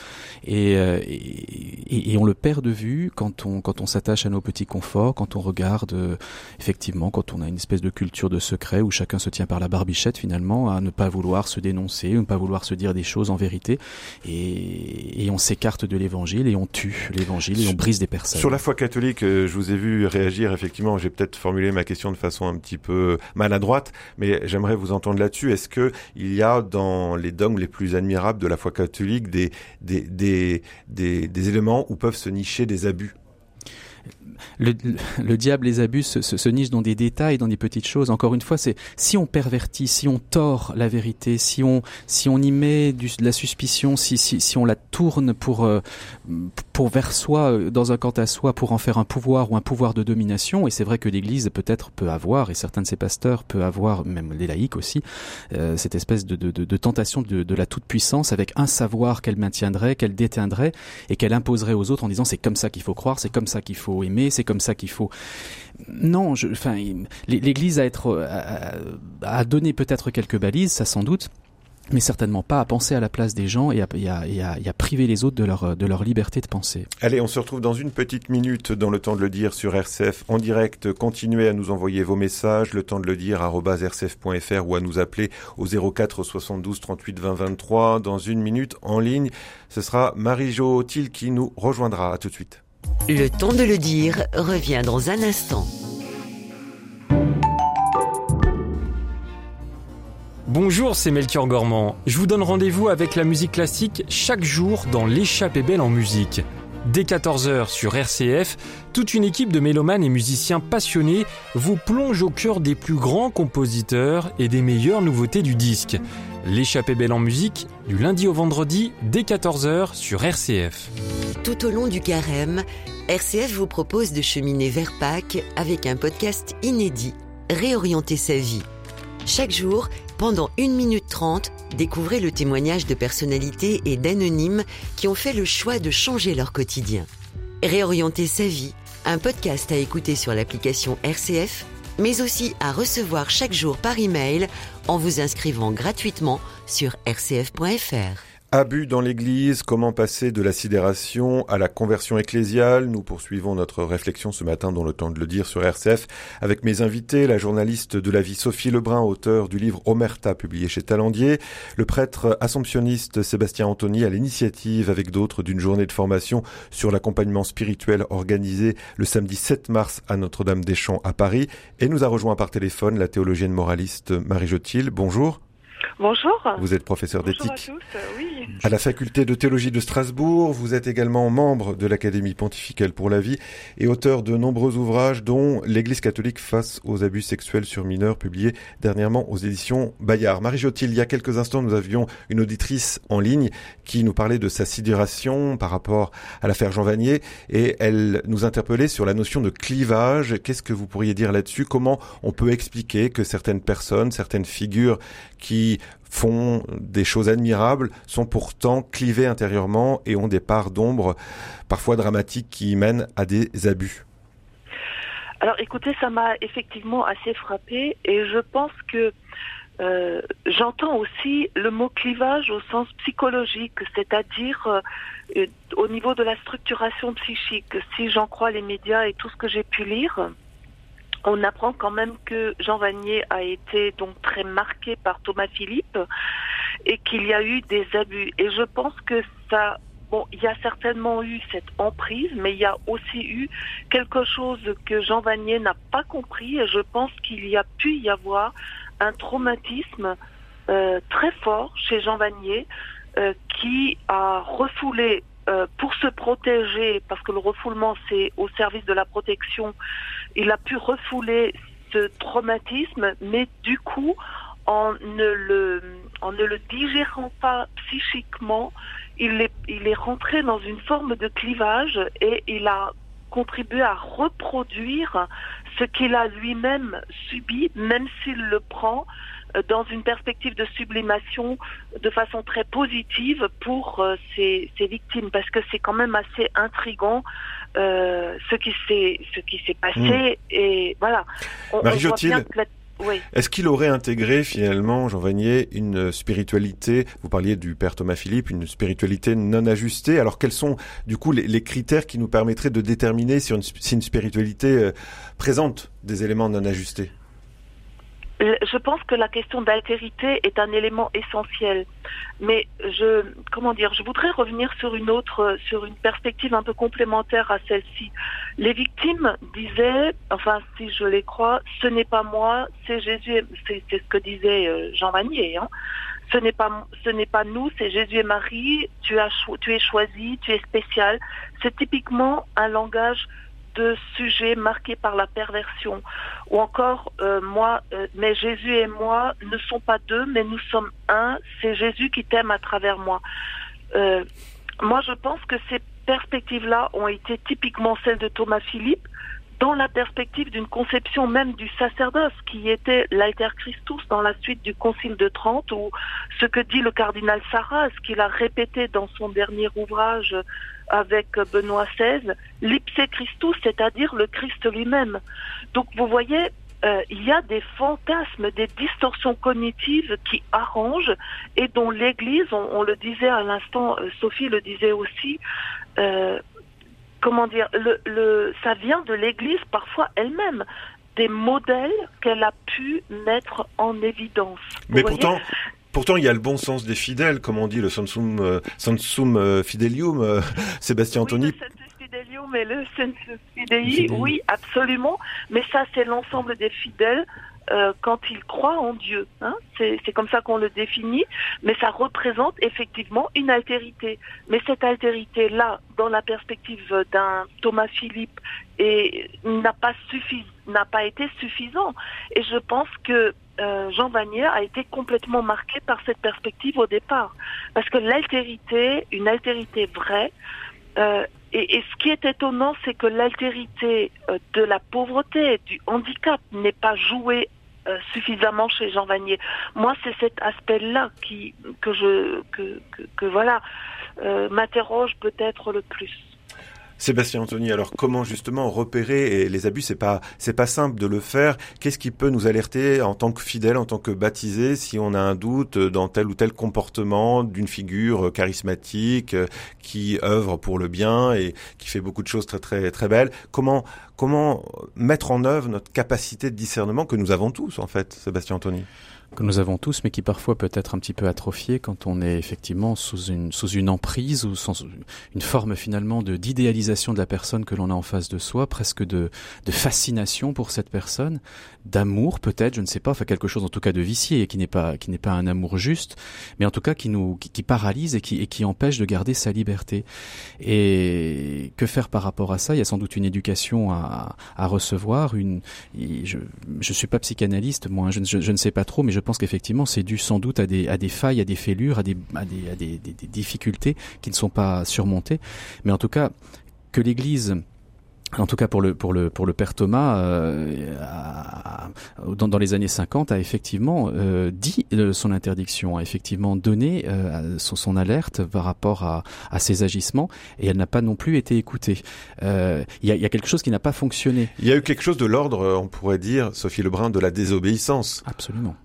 et, euh, et, et on le perd de vue quand on quand on s'attache à nos petits conforts, quand on regarde euh, effectivement quand on a une espèce de culture de secret où chacun se tient par la barbichette finalement à ne pas vouloir se dénoncer, ne pas vouloir se dire des choses en vérité et, et on s'écarte de l'Évangile et on tue l'Évangile et on brise des personnes. La foi catholique, euh, je vous ai vu réagir, effectivement, j'ai peut-être formulé ma question de façon un petit peu maladroite, mais j'aimerais vous entendre là-dessus. Est-ce que il y a dans les dogmes les plus admirables de la foi catholique des, des, des, des, des éléments où peuvent se nicher des abus? Le, le, diable les abus se, se, niche dans des détails, dans des petites choses. Encore une fois, c'est si on pervertit, si on tord la vérité, si on si on y met de la suspicion, si, si, si on la tourne pour euh, pour vers soi, euh, dans un quant à soi, pour en faire un pouvoir ou un pouvoir de domination. Et c'est vrai que l'Église peut-être peut avoir, et certains de ses pasteurs peut avoir, même les laïcs aussi, euh, cette espèce de, de, de tentation de, de la toute puissance avec un savoir qu'elle maintiendrait, qu'elle déteindrait et qu'elle imposerait aux autres en disant c'est comme ça qu'il faut croire, c'est comme ça qu'il faut aimer c'est comme ça qu'il faut. Non, je, enfin, l'Église a être a, donné peut-être quelques balises, ça sans doute mais certainement pas à penser à la place des gens et à, à, priver les autres de leur, de leur liberté de penser. Allez, on se retrouve dans une petite minute dans le temps de le dire sur RCF en direct. Continuez à nous envoyer vos messages, le temps de le dire rcf.fr ou à nous appeler au 04 72 38 20 23. Dans une minute en ligne, ce sera Marie-Jo qui nous rejoindra. À tout de suite. Le temps de le dire revient dans un instant. Bonjour, c'est Melchior Gormand. Je vous donne rendez-vous avec la musique classique chaque jour dans L'échappée belle en musique. Dès 14h sur RCF, toute une équipe de mélomanes et musiciens passionnés vous plonge au cœur des plus grands compositeurs et des meilleures nouveautés du disque. L'échappée belle en musique, du lundi au vendredi, dès 14h sur RCF. Tout au long du carême, RCF vous propose de cheminer vers Pâques avec un podcast inédit, Réorienter sa vie. Chaque jour, pendant 1 minute 30, découvrez le témoignage de personnalités et d'anonymes qui ont fait le choix de changer leur quotidien. Réorienter sa vie, un podcast à écouter sur l'application RCF mais aussi à recevoir chaque jour par email en vous inscrivant gratuitement sur rcf.fr. Abus dans l'Église, comment passer de la sidération à la conversion ecclésiale? Nous poursuivons notre réflexion ce matin dans le temps de le dire sur RCF avec mes invités, la journaliste de la vie Sophie Lebrun, auteur du livre Omerta publié chez Talandier, le prêtre assomptionniste Sébastien Anthony à l'initiative avec d'autres d'une journée de formation sur l'accompagnement spirituel organisée le samedi 7 mars à Notre-Dame des Champs à Paris et nous a rejoint par téléphone la théologienne moraliste Marie Jotil. Bonjour. Bonjour. Vous êtes professeur d'éthique à, tous, euh, oui. à la faculté de théologie de Strasbourg. Vous êtes également membre de l'Académie pontificale pour la vie et auteur de nombreux ouvrages dont L'Église catholique face aux abus sexuels sur mineurs publié dernièrement aux éditions Bayard. Marie Jotil, il y a quelques instants, nous avions une auditrice en ligne qui nous parlait de sa sidération par rapport à l'affaire Jean Vanier et elle nous interpellait sur la notion de clivage. Qu'est-ce que vous pourriez dire là-dessus? Comment on peut expliquer que certaines personnes, certaines figures qui font des choses admirables, sont pourtant clivés intérieurement et ont des parts d'ombre parfois dramatiques qui mènent à des abus. Alors écoutez, ça m'a effectivement assez frappé et je pense que euh, j'entends aussi le mot clivage au sens psychologique, c'est-à-dire euh, au niveau de la structuration psychique. Si j'en crois les médias et tout ce que j'ai pu lire, on apprend quand même que Jean Vanier a été donc très marqué par Thomas Philippe et qu'il y a eu des abus. Et je pense que ça, bon, il y a certainement eu cette emprise, mais il y a aussi eu quelque chose que Jean Vanier n'a pas compris. Et je pense qu'il y a pu y avoir un traumatisme euh, très fort chez Jean Vanier euh, qui a refoulé euh, pour se protéger, parce que le refoulement c'est au service de la protection, il a pu refouler ce traumatisme, mais du coup, en ne le, en ne le digérant pas psychiquement, il est, il est rentré dans une forme de clivage et il a contribué à reproduire ce qu'il a lui-même subi, même s'il le prend dans une perspective de sublimation de façon très positive pour euh, ces, victimes, parce que c'est quand même assez intrigant euh, ce qui s'est ce qui s'est passé hmm. et voilà. Marie Est-ce qu'il aurait intégré finalement, Jean Vanier, une spiritualité, vous parliez du Père Thomas Philippe, une spiritualité non ajustée Alors quels sont du coup les, critères qui nous permettraient de déterminer si une, si une spiritualité présente des éléments non ajustés? Je pense que la question d'altérité est un élément essentiel. Mais je, comment dire, je voudrais revenir sur une autre, sur une perspective un peu complémentaire à celle-ci. Les victimes disaient, enfin, si je les crois, ce n'est pas moi, c'est Jésus, c'est ce que disait euh, Jean Vanier, hein. Ce n'est pas, nous, c'est Jésus et Marie. Tu tu es choisi, tu es spécial. C'est typiquement un langage de sujets marqués par la perversion. Ou encore, euh, moi, euh, mais Jésus et moi ne sont pas deux, mais nous sommes un. C'est Jésus qui t'aime à travers moi. Euh, moi, je pense que ces perspectives-là ont été typiquement celles de Thomas Philippe, dans la perspective d'une conception même du sacerdoce qui était l'alter Christus dans la suite du Concile de Trente ou ce que dit le cardinal Sarraz qu'il a répété dans son dernier ouvrage avec Benoît XVI, l'ipse Christus, c'est-à-dire le Christ lui-même. Donc vous voyez, euh, il y a des fantasmes, des distorsions cognitives qui arrangent et dont l'Église, on, le disait à l'instant, euh, Sophie le disait aussi, euh, comment dire, le, le, ça vient de l'Église parfois elle-même des modèles qu'elle a pu mettre en évidence. Mais pourtant, Pourtant, il y a le bon sens des fidèles, comme on dit, le sensum, euh, euh, fidelium, euh, <laughs> Sébastien Anthony. Oui, le fidelium et le fidei, oui, absolument. Mais ça, c'est l'ensemble des fidèles quand ils croient en Dieu. Hein c'est comme ça qu'on le définit, mais ça représente effectivement une altérité. Mais cette altérité-là, dans la perspective d'un Thomas Philippe, n'a pas n'a pas été suffisant. Et je pense que euh, Jean Vanier a été complètement marqué par cette perspective au départ, parce que l'altérité, une altérité vraie, euh, et, ce qui est étonnant, c'est que l'altérité de la pauvreté, du handicap, n'est pas jouée euh, suffisamment chez Jean Vanier. Moi, c'est cet aspect-là que je que, voilà euh, m'interroge peut-être le plus. Sébastien Anthony, alors comment justement repérer les abus C'est pas c'est pas simple de le faire. Qu'est-ce qui peut nous alerter en tant que fidèle, en tant que baptisé, si on a un doute dans tel ou tel comportement d'une figure charismatique qui œuvre pour le bien et qui fait beaucoup de choses très très très belles? Comment comment mettre en œuvre notre capacité de discernement que nous avons tous en fait, Sébastien Anthony? Que nous avons tous, mais qui parfois peut être un petit peu atrophié quand on est effectivement sous une, sous une emprise ou sous une forme finalement de d'idéalisation de la personne que l'on a en face de soi, presque de, de fascination pour cette personne, d'amour peut-être, je ne sais pas, enfin quelque chose en tout cas de vicié et qui n'est pas qui n'est pas un amour juste, mais en tout cas qui nous qui, paralyse et qui et qui empêche de garder sa liberté. Et que faire par rapport à ça? Il y a sans doute une éducation à, à recevoir. Une, je je suis pas psychanalyste, moi, je, je, je ne sais pas trop, mais je pense qu'effectivement, c'est dû sans doute à des, à des failles, à des fêlures, à des, à des, à des, des difficultés qui ne sont pas surmontées. Mais en tout cas, que l'Église en tout cas pour le pour le pour le père Thomas euh, dans, dans, les années 50 a effectivement euh, dit euh, son interdiction a effectivement donné euh, son, son, alerte par rapport à, à ses agissements et elle n'a pas non plus été écoutée. Il y a, y, a, quelque chose qui n'a pas fonctionné. Il y a eu quelque chose de l'ordre on pourrait dire Sophie Lebrun de la désobéissance. Absolument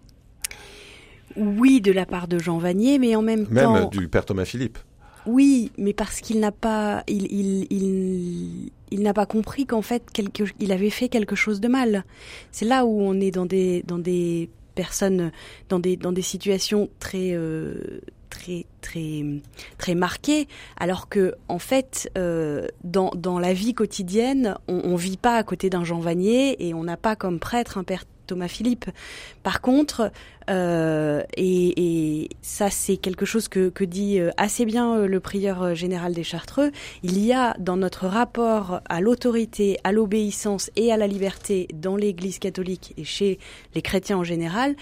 oui, de la part de Jean Vanier, mais en même, même temps. Même du père Thomas Philippe. Oui, mais parce qu'il n'a pas, il, il, il, il n'a pas compris qu'en fait, quelque, il avait fait quelque chose de mal. C'est là où on est dans des, dans des personnes, dans des, dans des situations très, euh, très, très, très marquées, alors que en fait, euh, dans, dans la vie quotidienne, on, on vit pas à côté d'un Jean Vanier et on n'a pas comme prêtre un père Thomas Philippe. Par contre, euh, et, ça c'est quelque chose que, dit euh, assez bien euh, le prieur général des Chartreux, il y a dans notre rapport à l'autorité, à l'obéissance et à la liberté dans l'Église catholique et chez les chrétiens en général,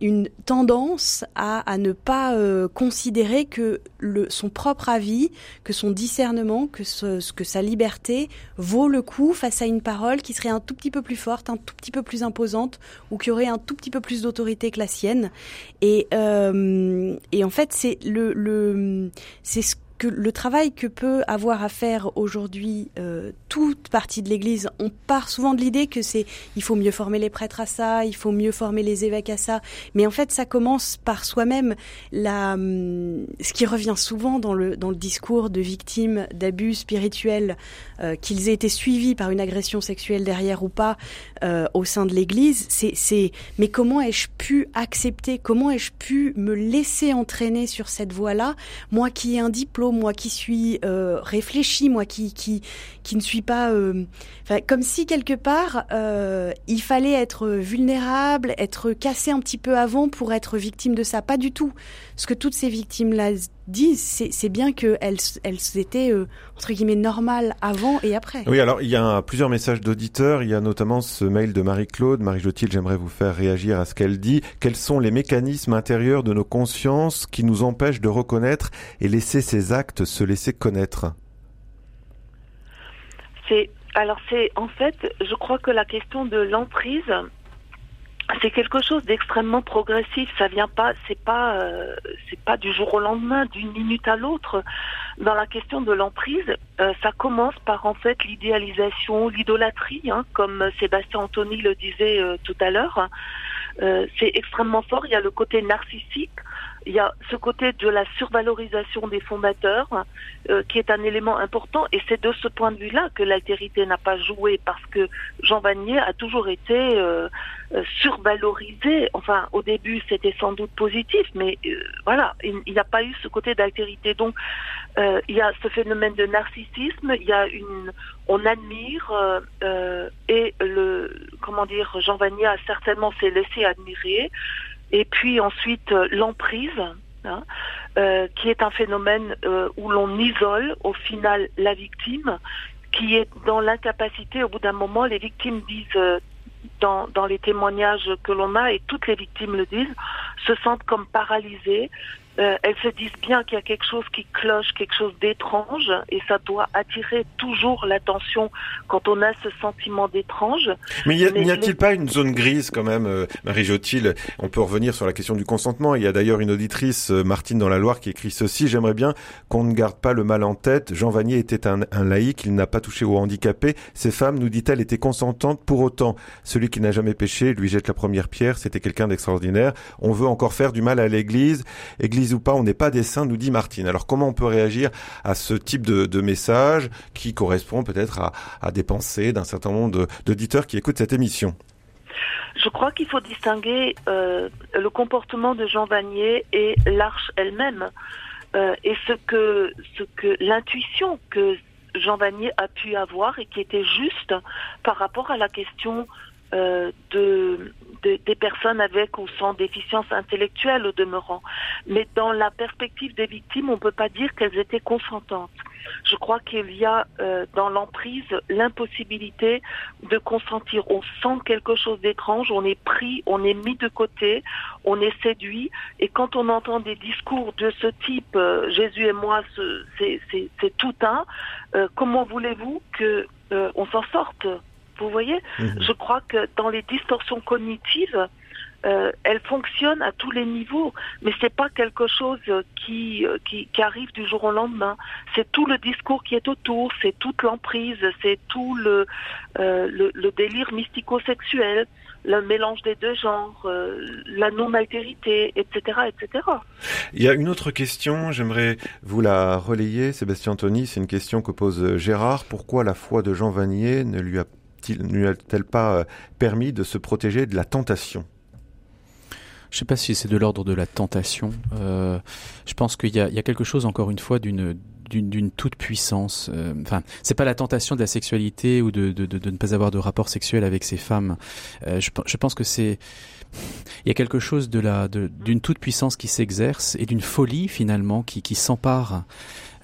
une tendance à, ne pas considérer que son propre avis, que son discernement, que, ce, que sa liberté vaut le coup face à une parole qui serait un tout petit peu plus forte, un tout petit peu plus imposante ou qui aurait un tout petit peu plus d'autorité que la sienne. Et, euh, et en fait, c'est le, le c'est ce que le travail que peut avoir à faire aujourd'hui euh, toute partie de l'Église, on part souvent de l'idée que c'est il faut mieux former les prêtres à ça, il faut mieux former les évêques à ça, mais en fait ça commence par soi-même. La, hum, ce qui revient souvent dans le dans le discours de victimes d'abus spirituels, euh, qu'ils aient été suivis par une agression sexuelle derrière ou pas euh, au sein de l'Église, c'est c'est mais comment ai-je pu accepter, comment ai-je pu me laisser entraîner sur cette voie-là, moi qui ai un diplôme moi qui suis euh, réfléchi, moi qui, qui, qui ne suis pas... Euh, comme si quelque part, euh, il fallait être vulnérable, être cassé un petit peu avant pour être victime de ça. Pas du tout. Ce que toutes ces victimes-là disent, c'est bien qu'elles elles étaient, euh, entre guillemets, normales avant et après. Oui, alors il y a plusieurs messages d'auditeurs. Il y a notamment ce mail de Marie-Claude. Marie Jotil, j'aimerais vous faire réagir à ce qu'elle dit. Quels sont les mécanismes intérieurs de nos consciences qui nous empêchent de reconnaître et laisser ces actes se laisser connaître? C'est alors c'est en fait, je crois que la question de l'emprise, c'est quelque chose d'extrêmement progressif. Ça vient pas, c'est pas, euh, c'est pas du jour au lendemain, d'une minute à l'autre. Dans la question de l'emprise, euh, ça commence par en fait l'idéalisation, l'idolâtrie, hein, comme Sébastien Anthony le disait euh, tout à l'heure. C'est extrêmement fort. Il y a le côté narcissique il y a ce côté de la survalorisation des fondateurs euh, qui est un élément important et c'est de ce point de vue-là que l'altérité n'a pas joué parce que Jean Vanier a toujours été euh, euh survalorisé. Enfin, au début, c'était sans doute positif, mais voilà, il n'y a pas eu ce côté d'altérité. Donc, il y a ce phénomène de narcissisme, il y a une, on admire et le, comment dire, Jean Vanier a certainement s'est laissé admirer. Et puis ensuite euh, l'emprise, hein, euh, qui est un phénomène euh, où l'on isole au final la victime, qui est dans l'incapacité, au bout d'un moment, les victimes disent dans, dans les témoignages que l'on a, et toutes les victimes le disent, se sentent comme paralysées, euh, elles se disent bien qu'il y a quelque chose qui cloche, quelque chose d'étrange, et ça doit attirer toujours l'attention quand on a ce sentiment d'étrange. Mais n'y a-t-il pas une zone grise quand même, euh, Marie Jotil On peut revenir sur la question du consentement. Il y a d'ailleurs une auditrice, euh, Martine dans la Loire, qui écrit ceci J'aimerais bien qu'on ne garde pas le mal en tête. Jean Vanier était un, un laïc, il n'a pas touché aux handicapés. Ces femmes, nous dit-elle, étaient consentantes pour autant. Celui qui n'a jamais péché lui jette la première pierre. C'était quelqu'un d'extraordinaire. On veut encore faire du mal à l'Église. Église ou pas, on n'est pas des saints, nous dit Martine. Alors comment on peut réagir à ce type de, message qui correspond peut-être à, à, des pensées d'un certain nombre d'auditeurs qui écoutent cette émission? Je crois qu'il faut distinguer euh, le comportement de Jean Vanier et l'arche elle-même. Euh, et ce que, ce que l'intuition que Jean Vanier a pu avoir et qui était juste par rapport à la question euh, de, des personnes avec ou sans déficience intellectuelle au demeurant. Mais dans la perspective des victimes, on ne peut pas dire qu'elles étaient consentantes. Je crois qu'il y a euh, dans l'emprise l'impossibilité de consentir. On sent quelque chose d'étrange, on est pris, on est mis de côté, on est séduit. Et quand on entend des discours de ce type, euh, Jésus et moi, c'est tout un, euh, comment voulez-vous que on s'en sorte? Vous voyez mhm. Je crois que dans les distorsions cognitives, euh, elles fonctionnent à tous les niveaux, mais c'est pas quelque chose qui, qui, qui, arrive du jour au lendemain. C'est tout le discours qui est autour, c'est toute l'emprise, c'est tout le, euh, le, le, délire mystico-sexuel, le mélange des deux genres, euh, la non-altérité, etc., etc. Il y a une autre question, j'aimerais vous la relayer, Sébastien Anthony, c'est une question que pose Gérard. Pourquoi la foi de Jean Vanier ne lui a lui a-t-elle pas euh, permis de se protéger de la tentation? Je ne sais pas si c'est de l'ordre de la tentation. Euh, je pense qu'il y, a quelque chose, encore une fois, d'une toute puissance. Euh, enfin, c'est pas la tentation de la sexualité ou de, ne pas avoir de rapport sexuel avec ces femmes. Euh, je, pense que c'est il y a quelque chose de d'une toute puissance qui s'exerce et d'une folie finalement qui s'empare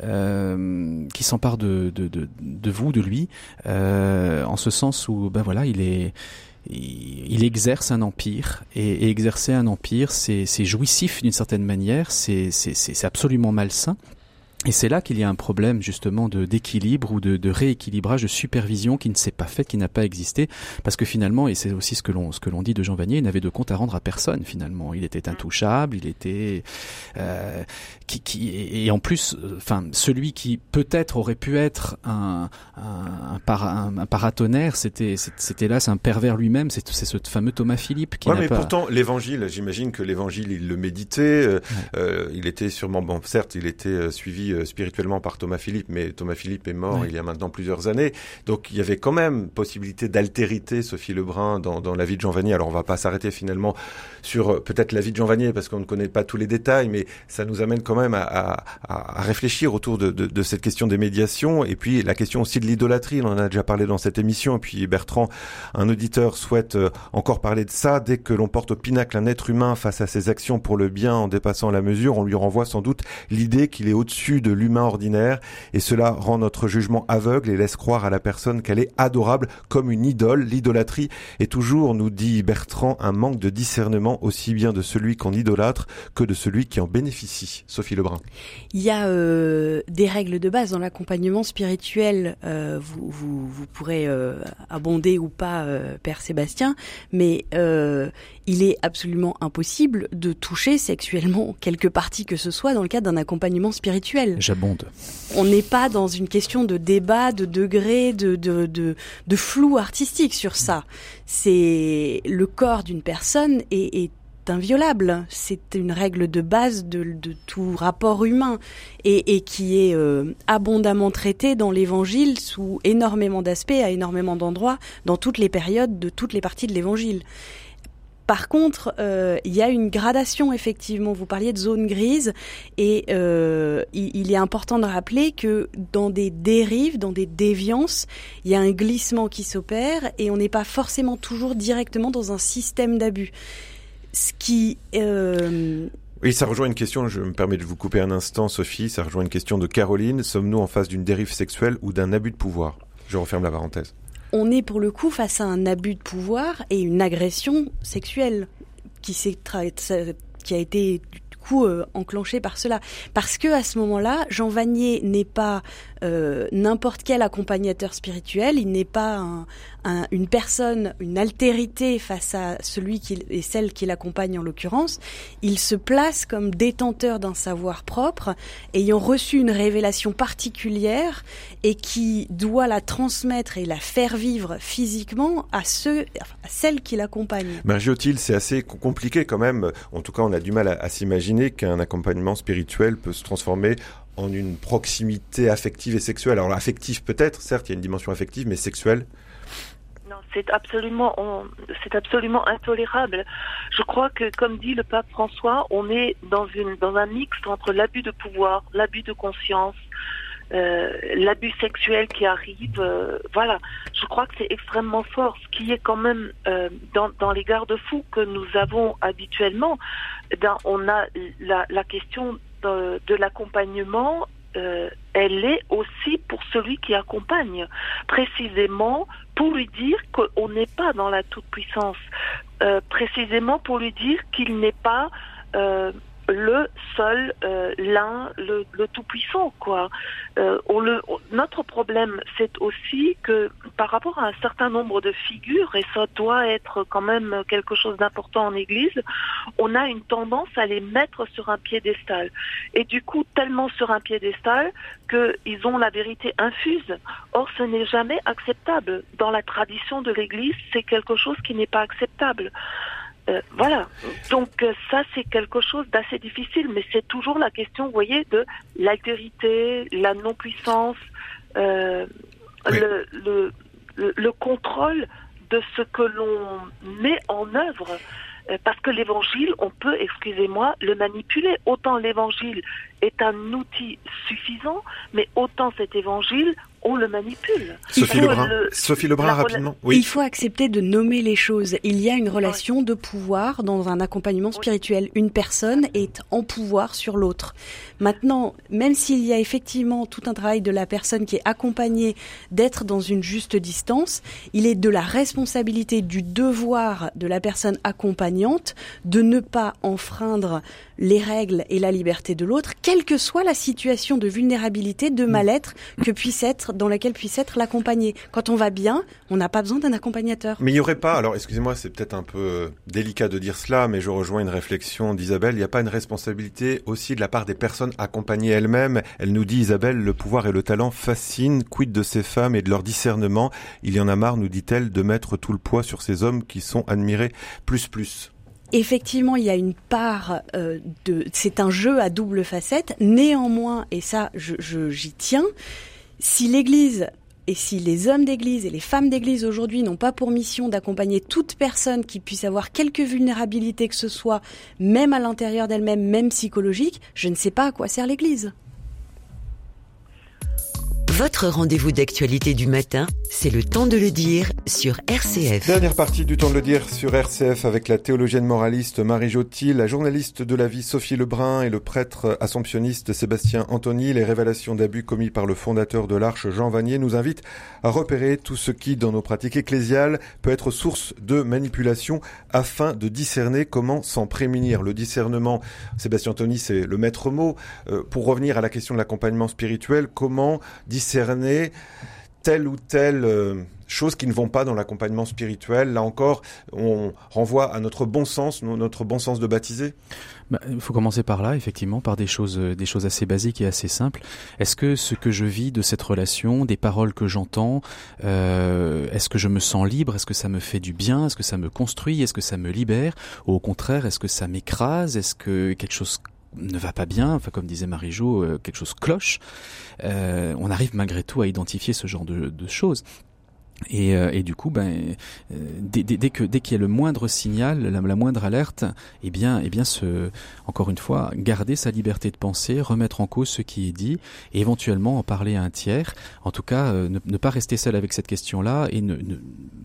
euh, qui s'empare de, de, de, de, vous, de lui, euh, en ce sens où, ben voilà, il est il, exerce un empire et, exercer un empire, c'est jouissif d'une certaine manière, c'est absolument malsain. Et c'est là qu'il y a un problème justement de d'équilibre ou de, de, rééquilibrage, de supervision qui ne s'est pas fait, qui n'a pas existé, parce que finalement, et c'est aussi ce que l'on ce que l'on dit de Jean Vanier, il n'avait de compte à rendre à personne finalement. Il était intouchable, il était euh, qui, qui et en plus, enfin celui qui peut-être aurait pu être un un, un, un paratonnerre, c'était c'était là, c'est un pervers lui-même, c'est c'est ce fameux Thomas Philippe qui ouais, mais pourtant l'Évangile, j'imagine que l'Évangile il le méditait, euh, euh, il était sûrement bon, certes, il était euh, suivi euh, spirituellement par Thomas Philippe, mais Thomas Philippe est mort il y a maintenant plusieurs années. Donc il y avait quand même possibilité d'altérité, Sophie Lebrun, dans, dans la vie de Jean Vanier. Alors on va pas s'arrêter finalement sur euh, peut-être la vie de Jean Vanier, parce qu'on ne connaît pas tous les détails, mais ça nous amène quand même à, à, à réfléchir autour de, de, de, cette question des médiations, et puis la question aussi de l'idolâtrie, on en a déjà parlé dans cette émission, et puis Bertrand, un auditeur, souhaite euh, encore parler de ça. Dès que l'on porte au pinacle un être humain face à ses actions pour le bien en dépassant la mesure, on lui renvoie sans doute l'idée qu'il est au-dessus de l'humain ordinaire et cela rend notre jugement aveugle et laisse croire à la personne qu'elle est adorable comme une idole. L'idolâtrie est toujours, nous dit Bertrand, un manque de discernement aussi bien de celui qu'on idolâtre que de celui qui en bénéficie. Sophie Lebrun. Il y a euh, des règles de base dans l'accompagnement spirituel. Euh, vous, vous, vous, pourrez euh, abonder ou pas, Père Sébastien, mais il est absolument impossible de toucher sexuellement quelque partie que ce soit dans le cadre d'un accompagnement spirituel. J'abonde. On n'est pas dans une question de débat, de degré, de, de, de, de flou artistique sur ça. C'est le corps d'une personne est, est inviolable. C'est une règle de base de, de tout rapport humain et, et qui est euh, abondamment traitée dans l'Évangile sous énormément d'aspects, à énormément d'endroits, dans toutes les périodes de toutes les parties de l'Évangile. Par contre, euh, il y a une gradation effectivement. Vous parliez de zone grise et euh, il, est important de rappeler que dans des dérives, dans des déviances, il y a un glissement qui s'opère et on n'est pas forcément toujours directement dans un système d'abus. Ce qui euh... Oui, ça rejoint une question, je me permets de vous couper un instant, Sophie, ça rejoint une question de Caroline. Sommes-nous en face d'une dérive sexuelle ou d'un abus de pouvoir? Je referme la parenthèse on est pour le coup face à un abus de pouvoir et une agression sexuelle qui qui a été du coup euh, enclenchée par cela. Parce que à ce moment-là Jean Vanier n'est pas euh, n'importe quel accompagnateur spirituel, il n'est pas un, un, une personne, une altérité face à celui qui et celle qui l'accompagne en l'occurrence. Il se place comme détenteur d'un savoir propre, ayant reçu une révélation particulière et qui doit la transmettre et la faire vivre physiquement à ceux, qui l'accompagnent. Margiotil, c'est assez compliqué quand même. En tout cas, on a du mal à, à s'imaginer qu'un accompagnement spirituel peut se transformer en une proximité affective et sexuelle. Alors affective peut-être, certes, il y a une dimension affective, mais sexuelle c'est absolument, c'est absolument intolérable. Je crois que, comme dit le pape François, on est dans un mix entre l'abus de pouvoir, l'abus de conscience, euh, l'abus sexuel qui arrive. Euh, voilà, je crois que c'est extrêmement fort. Ce qui est quand même euh, dans, les garde-fous que nous avons habituellement, eh on a la question de, l'accompagnement. elle est aussi pour celui qui accompagne, précisément pour lui dire qu'on n'est pas dans la toute-puissance, précisément pour lui dire qu'il n'est pas le seul, euh, l'un, le, tout-puissant, quoi. Euh, notre problème, c'est aussi que par rapport à un certain nombre de figures, et ça doit être quand même quelque chose d'important en Église, on a une tendance à les mettre sur un piédestal. Et du coup, tellement sur un piédestal qu'ils ont la vérité infuse. Or, ce n'est jamais acceptable. Dans la tradition de l'Église, c'est quelque chose qui n'est pas acceptable. Euh, voilà. Donc euh, ça, c'est quelque chose d'assez difficile, mais c'est toujours la question, vous voyez, de l'altérité, la non-puissance, euh, le, le, le, contrôle de ce que l'on met en œuvre. Parce que l'évangile, on peut, excusez-moi, le manipuler. Autant l'évangile est un outil suffisant, mais autant cet évangile, on le manipule. Sophie Lebrun, Sophie Lebrun rapidement. Oui. Il faut accepter de nommer les choses. Il y a une relation de pouvoir dans un accompagnement spirituel. Une personne est en pouvoir sur l'autre. Maintenant, même s'il y a effectivement tout un travail de la personne qui est accompagnée d'être dans une juste distance, il est de la responsabilité, du devoir de la personne accompagnante de ne pas enfreindre les règles et la liberté de l'autre, quelle que soit la situation de vulnérabilité, de mal-être que puisse être, dans laquelle puisse être l'accompagné. Quand on va bien, on n'a pas besoin d'un accompagnateur. Mais il n'y aurait pas, alors excusez-moi, c'est peut-être un peu euh, délicat de dire cela, mais je rejoins une réflexion d'Isabelle, il n'y a pas une responsabilité aussi de la part des personnes accompagnées elles-mêmes. Elle nous dit, Isabelle, le pouvoir et le talent fascinent, quid de ces femmes et de leur discernement. Il y en a marre, nous dit-elle, de mettre tout le poids sur ces hommes qui sont admirés plus plus. Effectivement, il y a une part euh, de. C'est un jeu à double facette. Néanmoins, et ça, j'y je, tiens, si l'Église et si les hommes d'église et les femmes d'église aujourd'hui n'ont pas pour mission d'accompagner toute personne qui puisse avoir quelque vulnérabilité que ce soit, même à l'intérieur d'elle-même, même psychologique, je ne sais pas à quoi sert l'église. Votre rendez-vous d'actualité du matin, c'est le temps de le dire sur RCF. Dernière partie du temps de le dire sur RCF avec la théologienne moraliste Marie Jotil, la journaliste de la vie Sophie Lebrun et le prêtre assomptionniste Sébastien Antony. Les révélations d'abus commis par le fondateur de l'Arche Jean Vanier nous invitent à repérer tout ce qui, dans nos pratiques ecclésiales, peut être source de manipulation afin de discerner comment s'en prémunir. Le discernement, Sébastien Antony, c'est le maître mot. Euh, pour revenir à la question de l'accompagnement spirituel, comment discerner discerner telle ou telle euh, chose qui ne vont pas dans l'accompagnement spirituel. Là encore, on renvoie à notre bon sens, notre bon sens de baptiser. Bah, il faut commencer par là, effectivement, par des choses, euh, des choses assez basiques et assez simples. Est-ce que ce que je vis de cette relation, des paroles que j'entends, euh, est-ce que je me sens libre? Est-ce que ça me fait du bien? Est-ce que ça me construit? Est-ce que ça me libère? Ou au contraire, est-ce que ça m'écrase? Est-ce que quelque chose ne va pas bien, comme disait Marie-Jo, euh, quelque chose cloche, euh, on arrive malgré tout à identifier ce genre de, de choses. Et, euh, et, du coup, ben, euh, dès, dès, que dès qu'il y a le moindre signal, la, moindre alerte, eh bien, eh bien, ce, encore une fois, garder sa liberté de penser, remettre en cause ce qui est dit, et éventuellement en parler à un tiers. En tout cas, euh, ne, pas rester seul avec cette question-là et ne,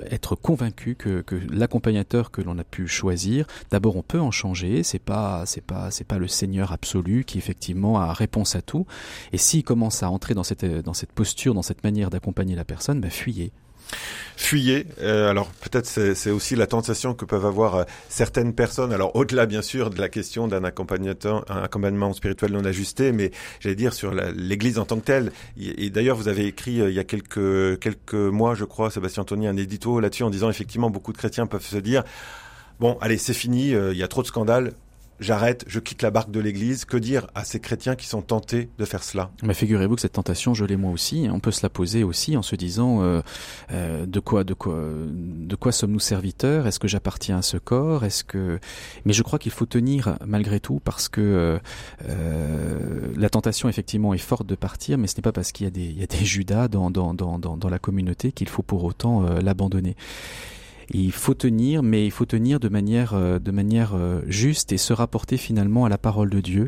être convaincu que, que l'accompagnateur que l'on a pu choisir, d'abord, on peut en changer. C'est pas, c'est pas, c'est pas le Seigneur absolu qui effectivement a réponse à tout. Et s'il commence à entrer dans cette dans cette posture, dans cette manière d'accompagner la personne, ben, fuyez. Fuyez. Euh, alors peut-être c'est aussi la tentation que peuvent avoir euh, certaines personnes. Alors au-delà bien sûr de la question d'un accompagnement spirituel non ajusté, mais j'allais dire sur l'Église en tant que telle. Et, d'ailleurs vous avez écrit euh, il y a quelques quelques mois, je crois, Sébastien Tony, un édito là-dessus en disant effectivement beaucoup de chrétiens peuvent se dire bon allez c'est fini, il y a trop de scandales, j'arrête, je quitte la barque de l'Église. Que dire à ces chrétiens qui sont tentés de faire cela? Mais figurez-vous que cette tentation, je l'ai moi aussi. On peut se la poser aussi en se disant euh, euh, de quoi, de quoi, de quoi sommes-nous serviteurs? Est-ce que j'appartiens à ce corps? Est-ce que Mais je crois qu'il faut tenir malgré tout parce que euh, la tentation effectivement est forte de partir, mais ce n'est pas parce qu'il y a des, y a des Judas dans dans dans dans, dans la communauté qu'il faut pour autant l'abandonner il faut tenir, mais il faut tenir de manière, euh, de manière euh, juste et se rapporter finalement à la parole de Dieu.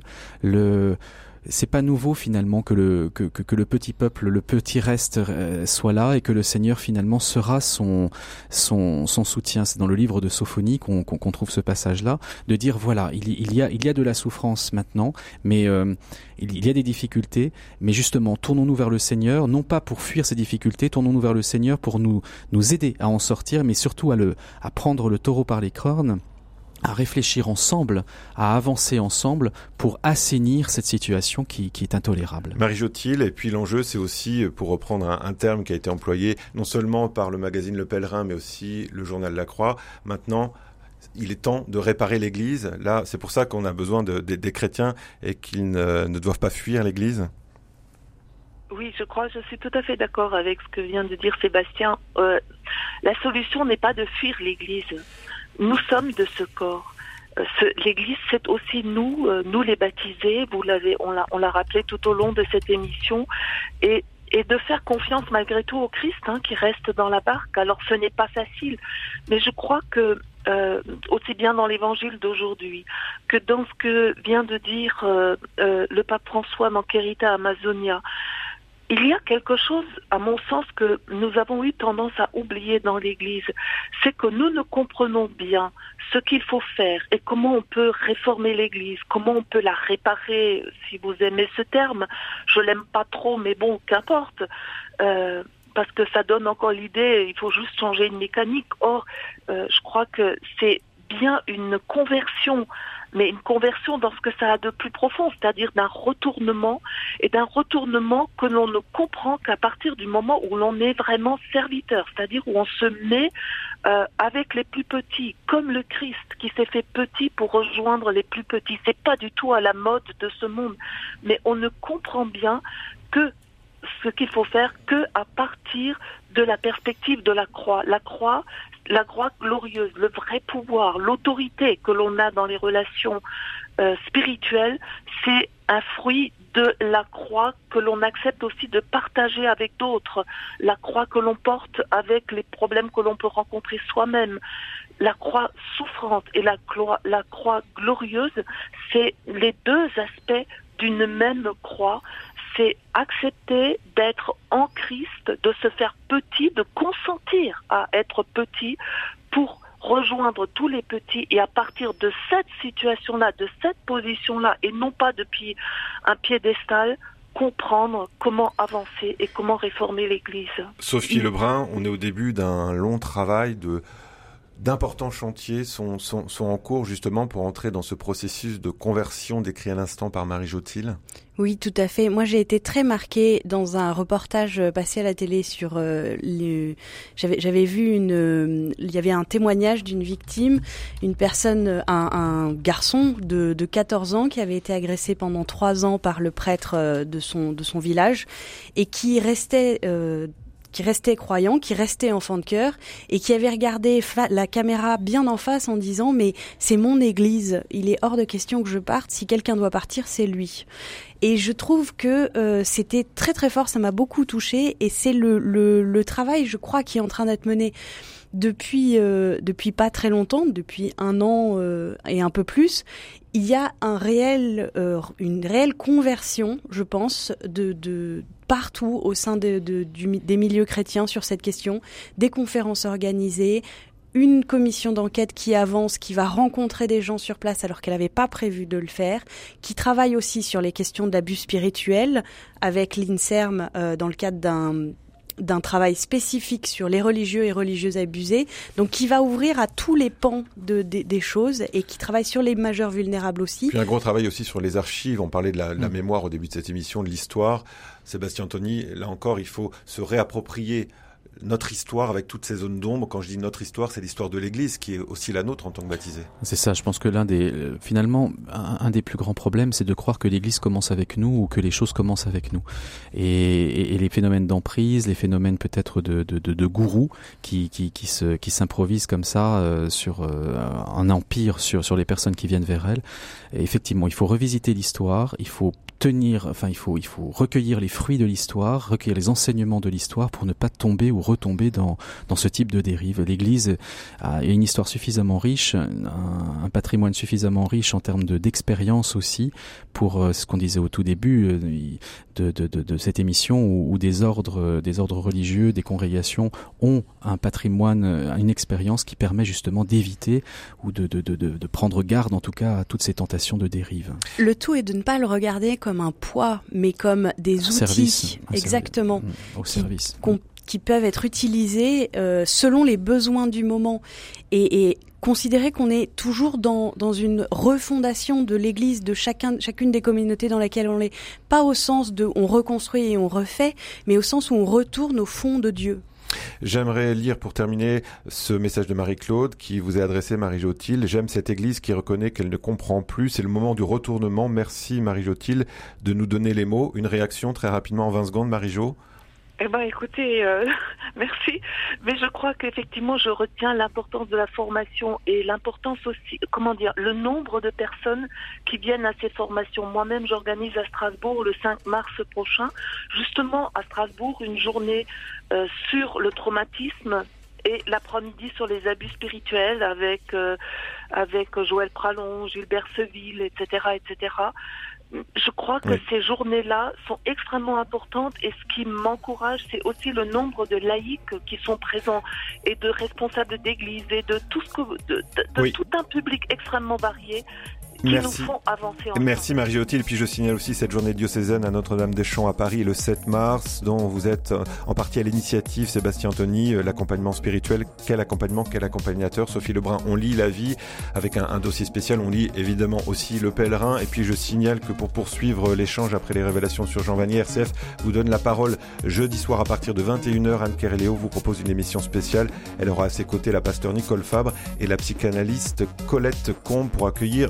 C'est pas nouveau finalement que le que, que, le petit peuple, le petit reste euh, soit là et que le Seigneur finalement sera son son, son soutien. C'est dans le livre de Sophonie qu'on qu'on trouve ce passage-là, de dire voilà il, il, y a il y a de la souffrance maintenant, mais euh, il, y a des difficultés, mais justement tournons-nous vers le Seigneur, non pas pour fuir ces difficultés, tournons-nous vers le Seigneur pour nous nous aider à en sortir, mais surtout à le à prendre le taureau par les cornes à réfléchir ensemble, à avancer ensemble pour assainir cette situation qui, qui est intolérable. Marie Jotil, et puis l'enjeu, c'est aussi, pour reprendre un, un, terme qui a été employé non seulement par le magazine Le Pèlerin, mais aussi le journal La Croix, maintenant, il est temps de réparer l'Église. Là, c'est pour ça qu'on a besoin de, de, des chrétiens et qu'ils ne, ne doivent pas fuir l'Église. Oui, je crois, je suis tout à fait d'accord avec ce que vient de dire Sébastien. Euh, la solution n'est pas de fuir l'Église. Nous sommes de ce corps. Euh, L'Église, c'est aussi nous, euh, nous les baptisés. Vous l'avez, on l'a, rappelé tout au long de cette émission, et de faire confiance malgré tout au Christ hein, qui reste dans la barque. Alors ce n'est pas facile, mais je crois que euh, aussi bien dans l'évangile d'aujourd'hui que dans ce que vient de dire le pape François Manquerita Amazonia, il y a quelque chose, à mon sens, que nous avons eu tendance à oublier dans l'Église, c'est que nous ne comprenons bien ce qu'il faut faire et comment on peut réformer l'Église, comment on peut la réparer, si vous aimez ce terme. Je l'aime pas trop, mais bon, qu'importe. Euh, parce que ça donne encore l'idée, il faut juste changer une mécanique. Or, euh, je crois que c'est bien une conversion mais une conversion dans ce que ça a de plus profond, c'est-à-dire d'un retournement et d'un retournement que l'on ne comprend qu'à partir du moment où l'on est vraiment serviteur, c'est-à-dire où on se met euh, avec les plus petits, comme le Christ qui s'est fait petit pour rejoindre les plus petits. C'est pas du tout à la mode de ce monde, mais on ne comprend bien que ce qu'il faut faire que à partir de la perspective de la croix. La croix, la croix glorieuse, le vrai pouvoir, l'autorité que l'on a dans les relations euh, spirituelles, c'est un fruit de la croix que l'on accepte aussi de partager avec d'autres, la croix que l'on porte avec les problèmes que l'on peut rencontrer soi-même. La croix souffrante et la croix, la croix glorieuse, c'est les deux aspects d'une même croix c'est accepter d'être en Christ, de se faire petit, de consentir à être petit pour rejoindre tous les petits et à partir de cette situation-là, de cette position-là, et non pas depuis un piédestal, comprendre comment avancer et comment réformer l'Église. Sophie Lebrun, on est au début d'un long travail de d'importants chantiers sont, sont, sont, en cours justement pour entrer dans ce processus de conversion décrit à l'instant par Marie Jotil Oui, tout à fait. Moi, j'ai été très marquée dans un reportage euh, passé à la télé sur... Euh, J'avais vu une... Euh, il y avait un témoignage d'une victime, une personne, un, un garçon de, de 14 ans qui avait été agressé pendant trois ans par le prêtre de son, de son village et qui restait euh, qui restait croyant, qui restait enfant de cœur et qui avait regardé la caméra bien en face en disant mais c'est mon église, il est hors de question que je parte, si quelqu'un doit partir, c'est lui. Et je trouve que euh, c'était très très fort, ça m'a beaucoup touché et c'est le, le, le, travail, je crois, qui est en train d'être mené depuis euh, depuis pas très longtemps, depuis un an euh, et un peu plus, il y a euh, une réelle conversion, je pense, de, partout au sein des milieux chrétiens sur cette question, des conférences organisées, une commission d'enquête qui avance, qui va rencontrer des gens sur place alors qu'elle n'avait pas prévu de le faire, qui travaille aussi sur les questions d'abus spirituels avec l'INSERM dans le cadre d'un d'un travail spécifique sur les religieux et religieuses abusées, donc qui va ouvrir à tous les pans de, des choses et qui travaille sur les majeurs vulnérables aussi. Puis un gros travail aussi sur les archives. On parlait de la, la mm. mémoire au début de cette émission, de l'histoire. Sébastien Tony, là encore, il faut se réapproprier notre histoire avec toutes ces zones d'ombre. Quand je dis notre histoire, c'est l'histoire de l'Église qui est aussi la nôtre en tant que baptisé. C'est ça. Je pense que l'un des, euh, finalement, un, des plus grands problèmes, c'est de croire que l'Église commence avec nous ou que les choses commencent avec nous. Et, les phénomènes d'emprise, les phénomènes peut-être de, de, de, gourous qui, qui, qui se, qui s'improvisent comme ça euh, sur euh, un empire sur sur les personnes qui viennent vers elles. Effectivement, il faut revisiter l'histoire. Il faut tenir, enfin il faut il faut recueillir les fruits de l'histoire, recueillir les enseignements de l'histoire pour ne pas tomber ou retomber dans dans ce type de dérive. L'Église a une histoire suffisamment riche, un, patrimoine suffisamment riche en termes de d'expérience aussi pour euh, ce qu'on disait au tout début euh, de, de, de, cette émission où, où, des ordres des ordres religieux, des congrégations ont un patrimoine, une expérience qui permet justement d'éviter ou de, de, de, de prendre garde en tout cas à toutes ces tentations de dérive. Le tout est de ne pas le regarder comme un poids, mais comme des outils, service, exactement, mmh, au service. Qui, peuvent être utilisés euh, selon les besoins du moment et, et considérer qu'on est toujours dans, dans une refondation de l'Église, de chacun, chacune des communautés dans laquelle on est, pas au sens de on reconstruit et on refait, mais au sens où on retourne au fond de Dieu. J'aimerais lire pour terminer ce message de Marie-Claude qui vous est adressé, Marie-Jotil. J'aime cette église qui reconnaît qu'elle ne comprend plus. C'est le moment du retournement. Merci, Marie-Jotil, de nous donner les mots. Une réaction très rapidement en 20 secondes, Marie-Jo. Eh ben, écoutez, euh, <laughs> merci. Mais je crois qu'effectivement, je retiens l'importance de la formation et l'importance aussi, comment dire, le nombre de personnes qui viennent à ces formations. Moi-même, j'organise à Strasbourg le 5 mars prochain, justement à Strasbourg, une journée euh, sur le traumatisme et l'après-midi sur les abus spirituels avec euh, avec Joël Pralon, Gilbert Seville, etc., etc je crois que ces journées-là sont extrêmement importantes et ce qui m'encourage, c'est aussi le nombre de laïcs qui sont présents et de responsables d'église et de tout ce que, de, de, tout un public extrêmement varié Merci. Merci Marie-Othile. Puis je signale aussi cette journée diocésaine à Notre-Dame-des-Champs à Paris le 7 mars, dont vous êtes euh, en partie à l'initiative, Sébastien Anthony, euh, l'accompagnement spirituel. Quel accompagnement, quel accompagnateur. Sophie Lebrun, on lit la vie avec un, un, dossier spécial. On lit évidemment aussi le pèlerin. Et puis je signale que pour poursuivre l'échange après les révélations sur Jean Vanier, RCF vous donne la parole jeudi soir à partir de 21h. Anne Léo vous propose une émission spéciale. Elle aura à ses côtés la pasteur Nicole Fabre et la psychanalyste Colette Combe pour accueillir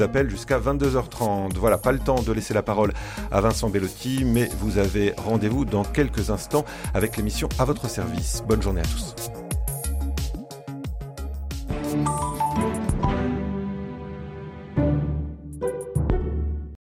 appels jusqu'à 22h30. Voilà, pas le temps de laisser la parole à Vincent Bellotti, mais vous avez rendez-vous dans quelques instants avec l'émission À votre service. Bonne journée à tous.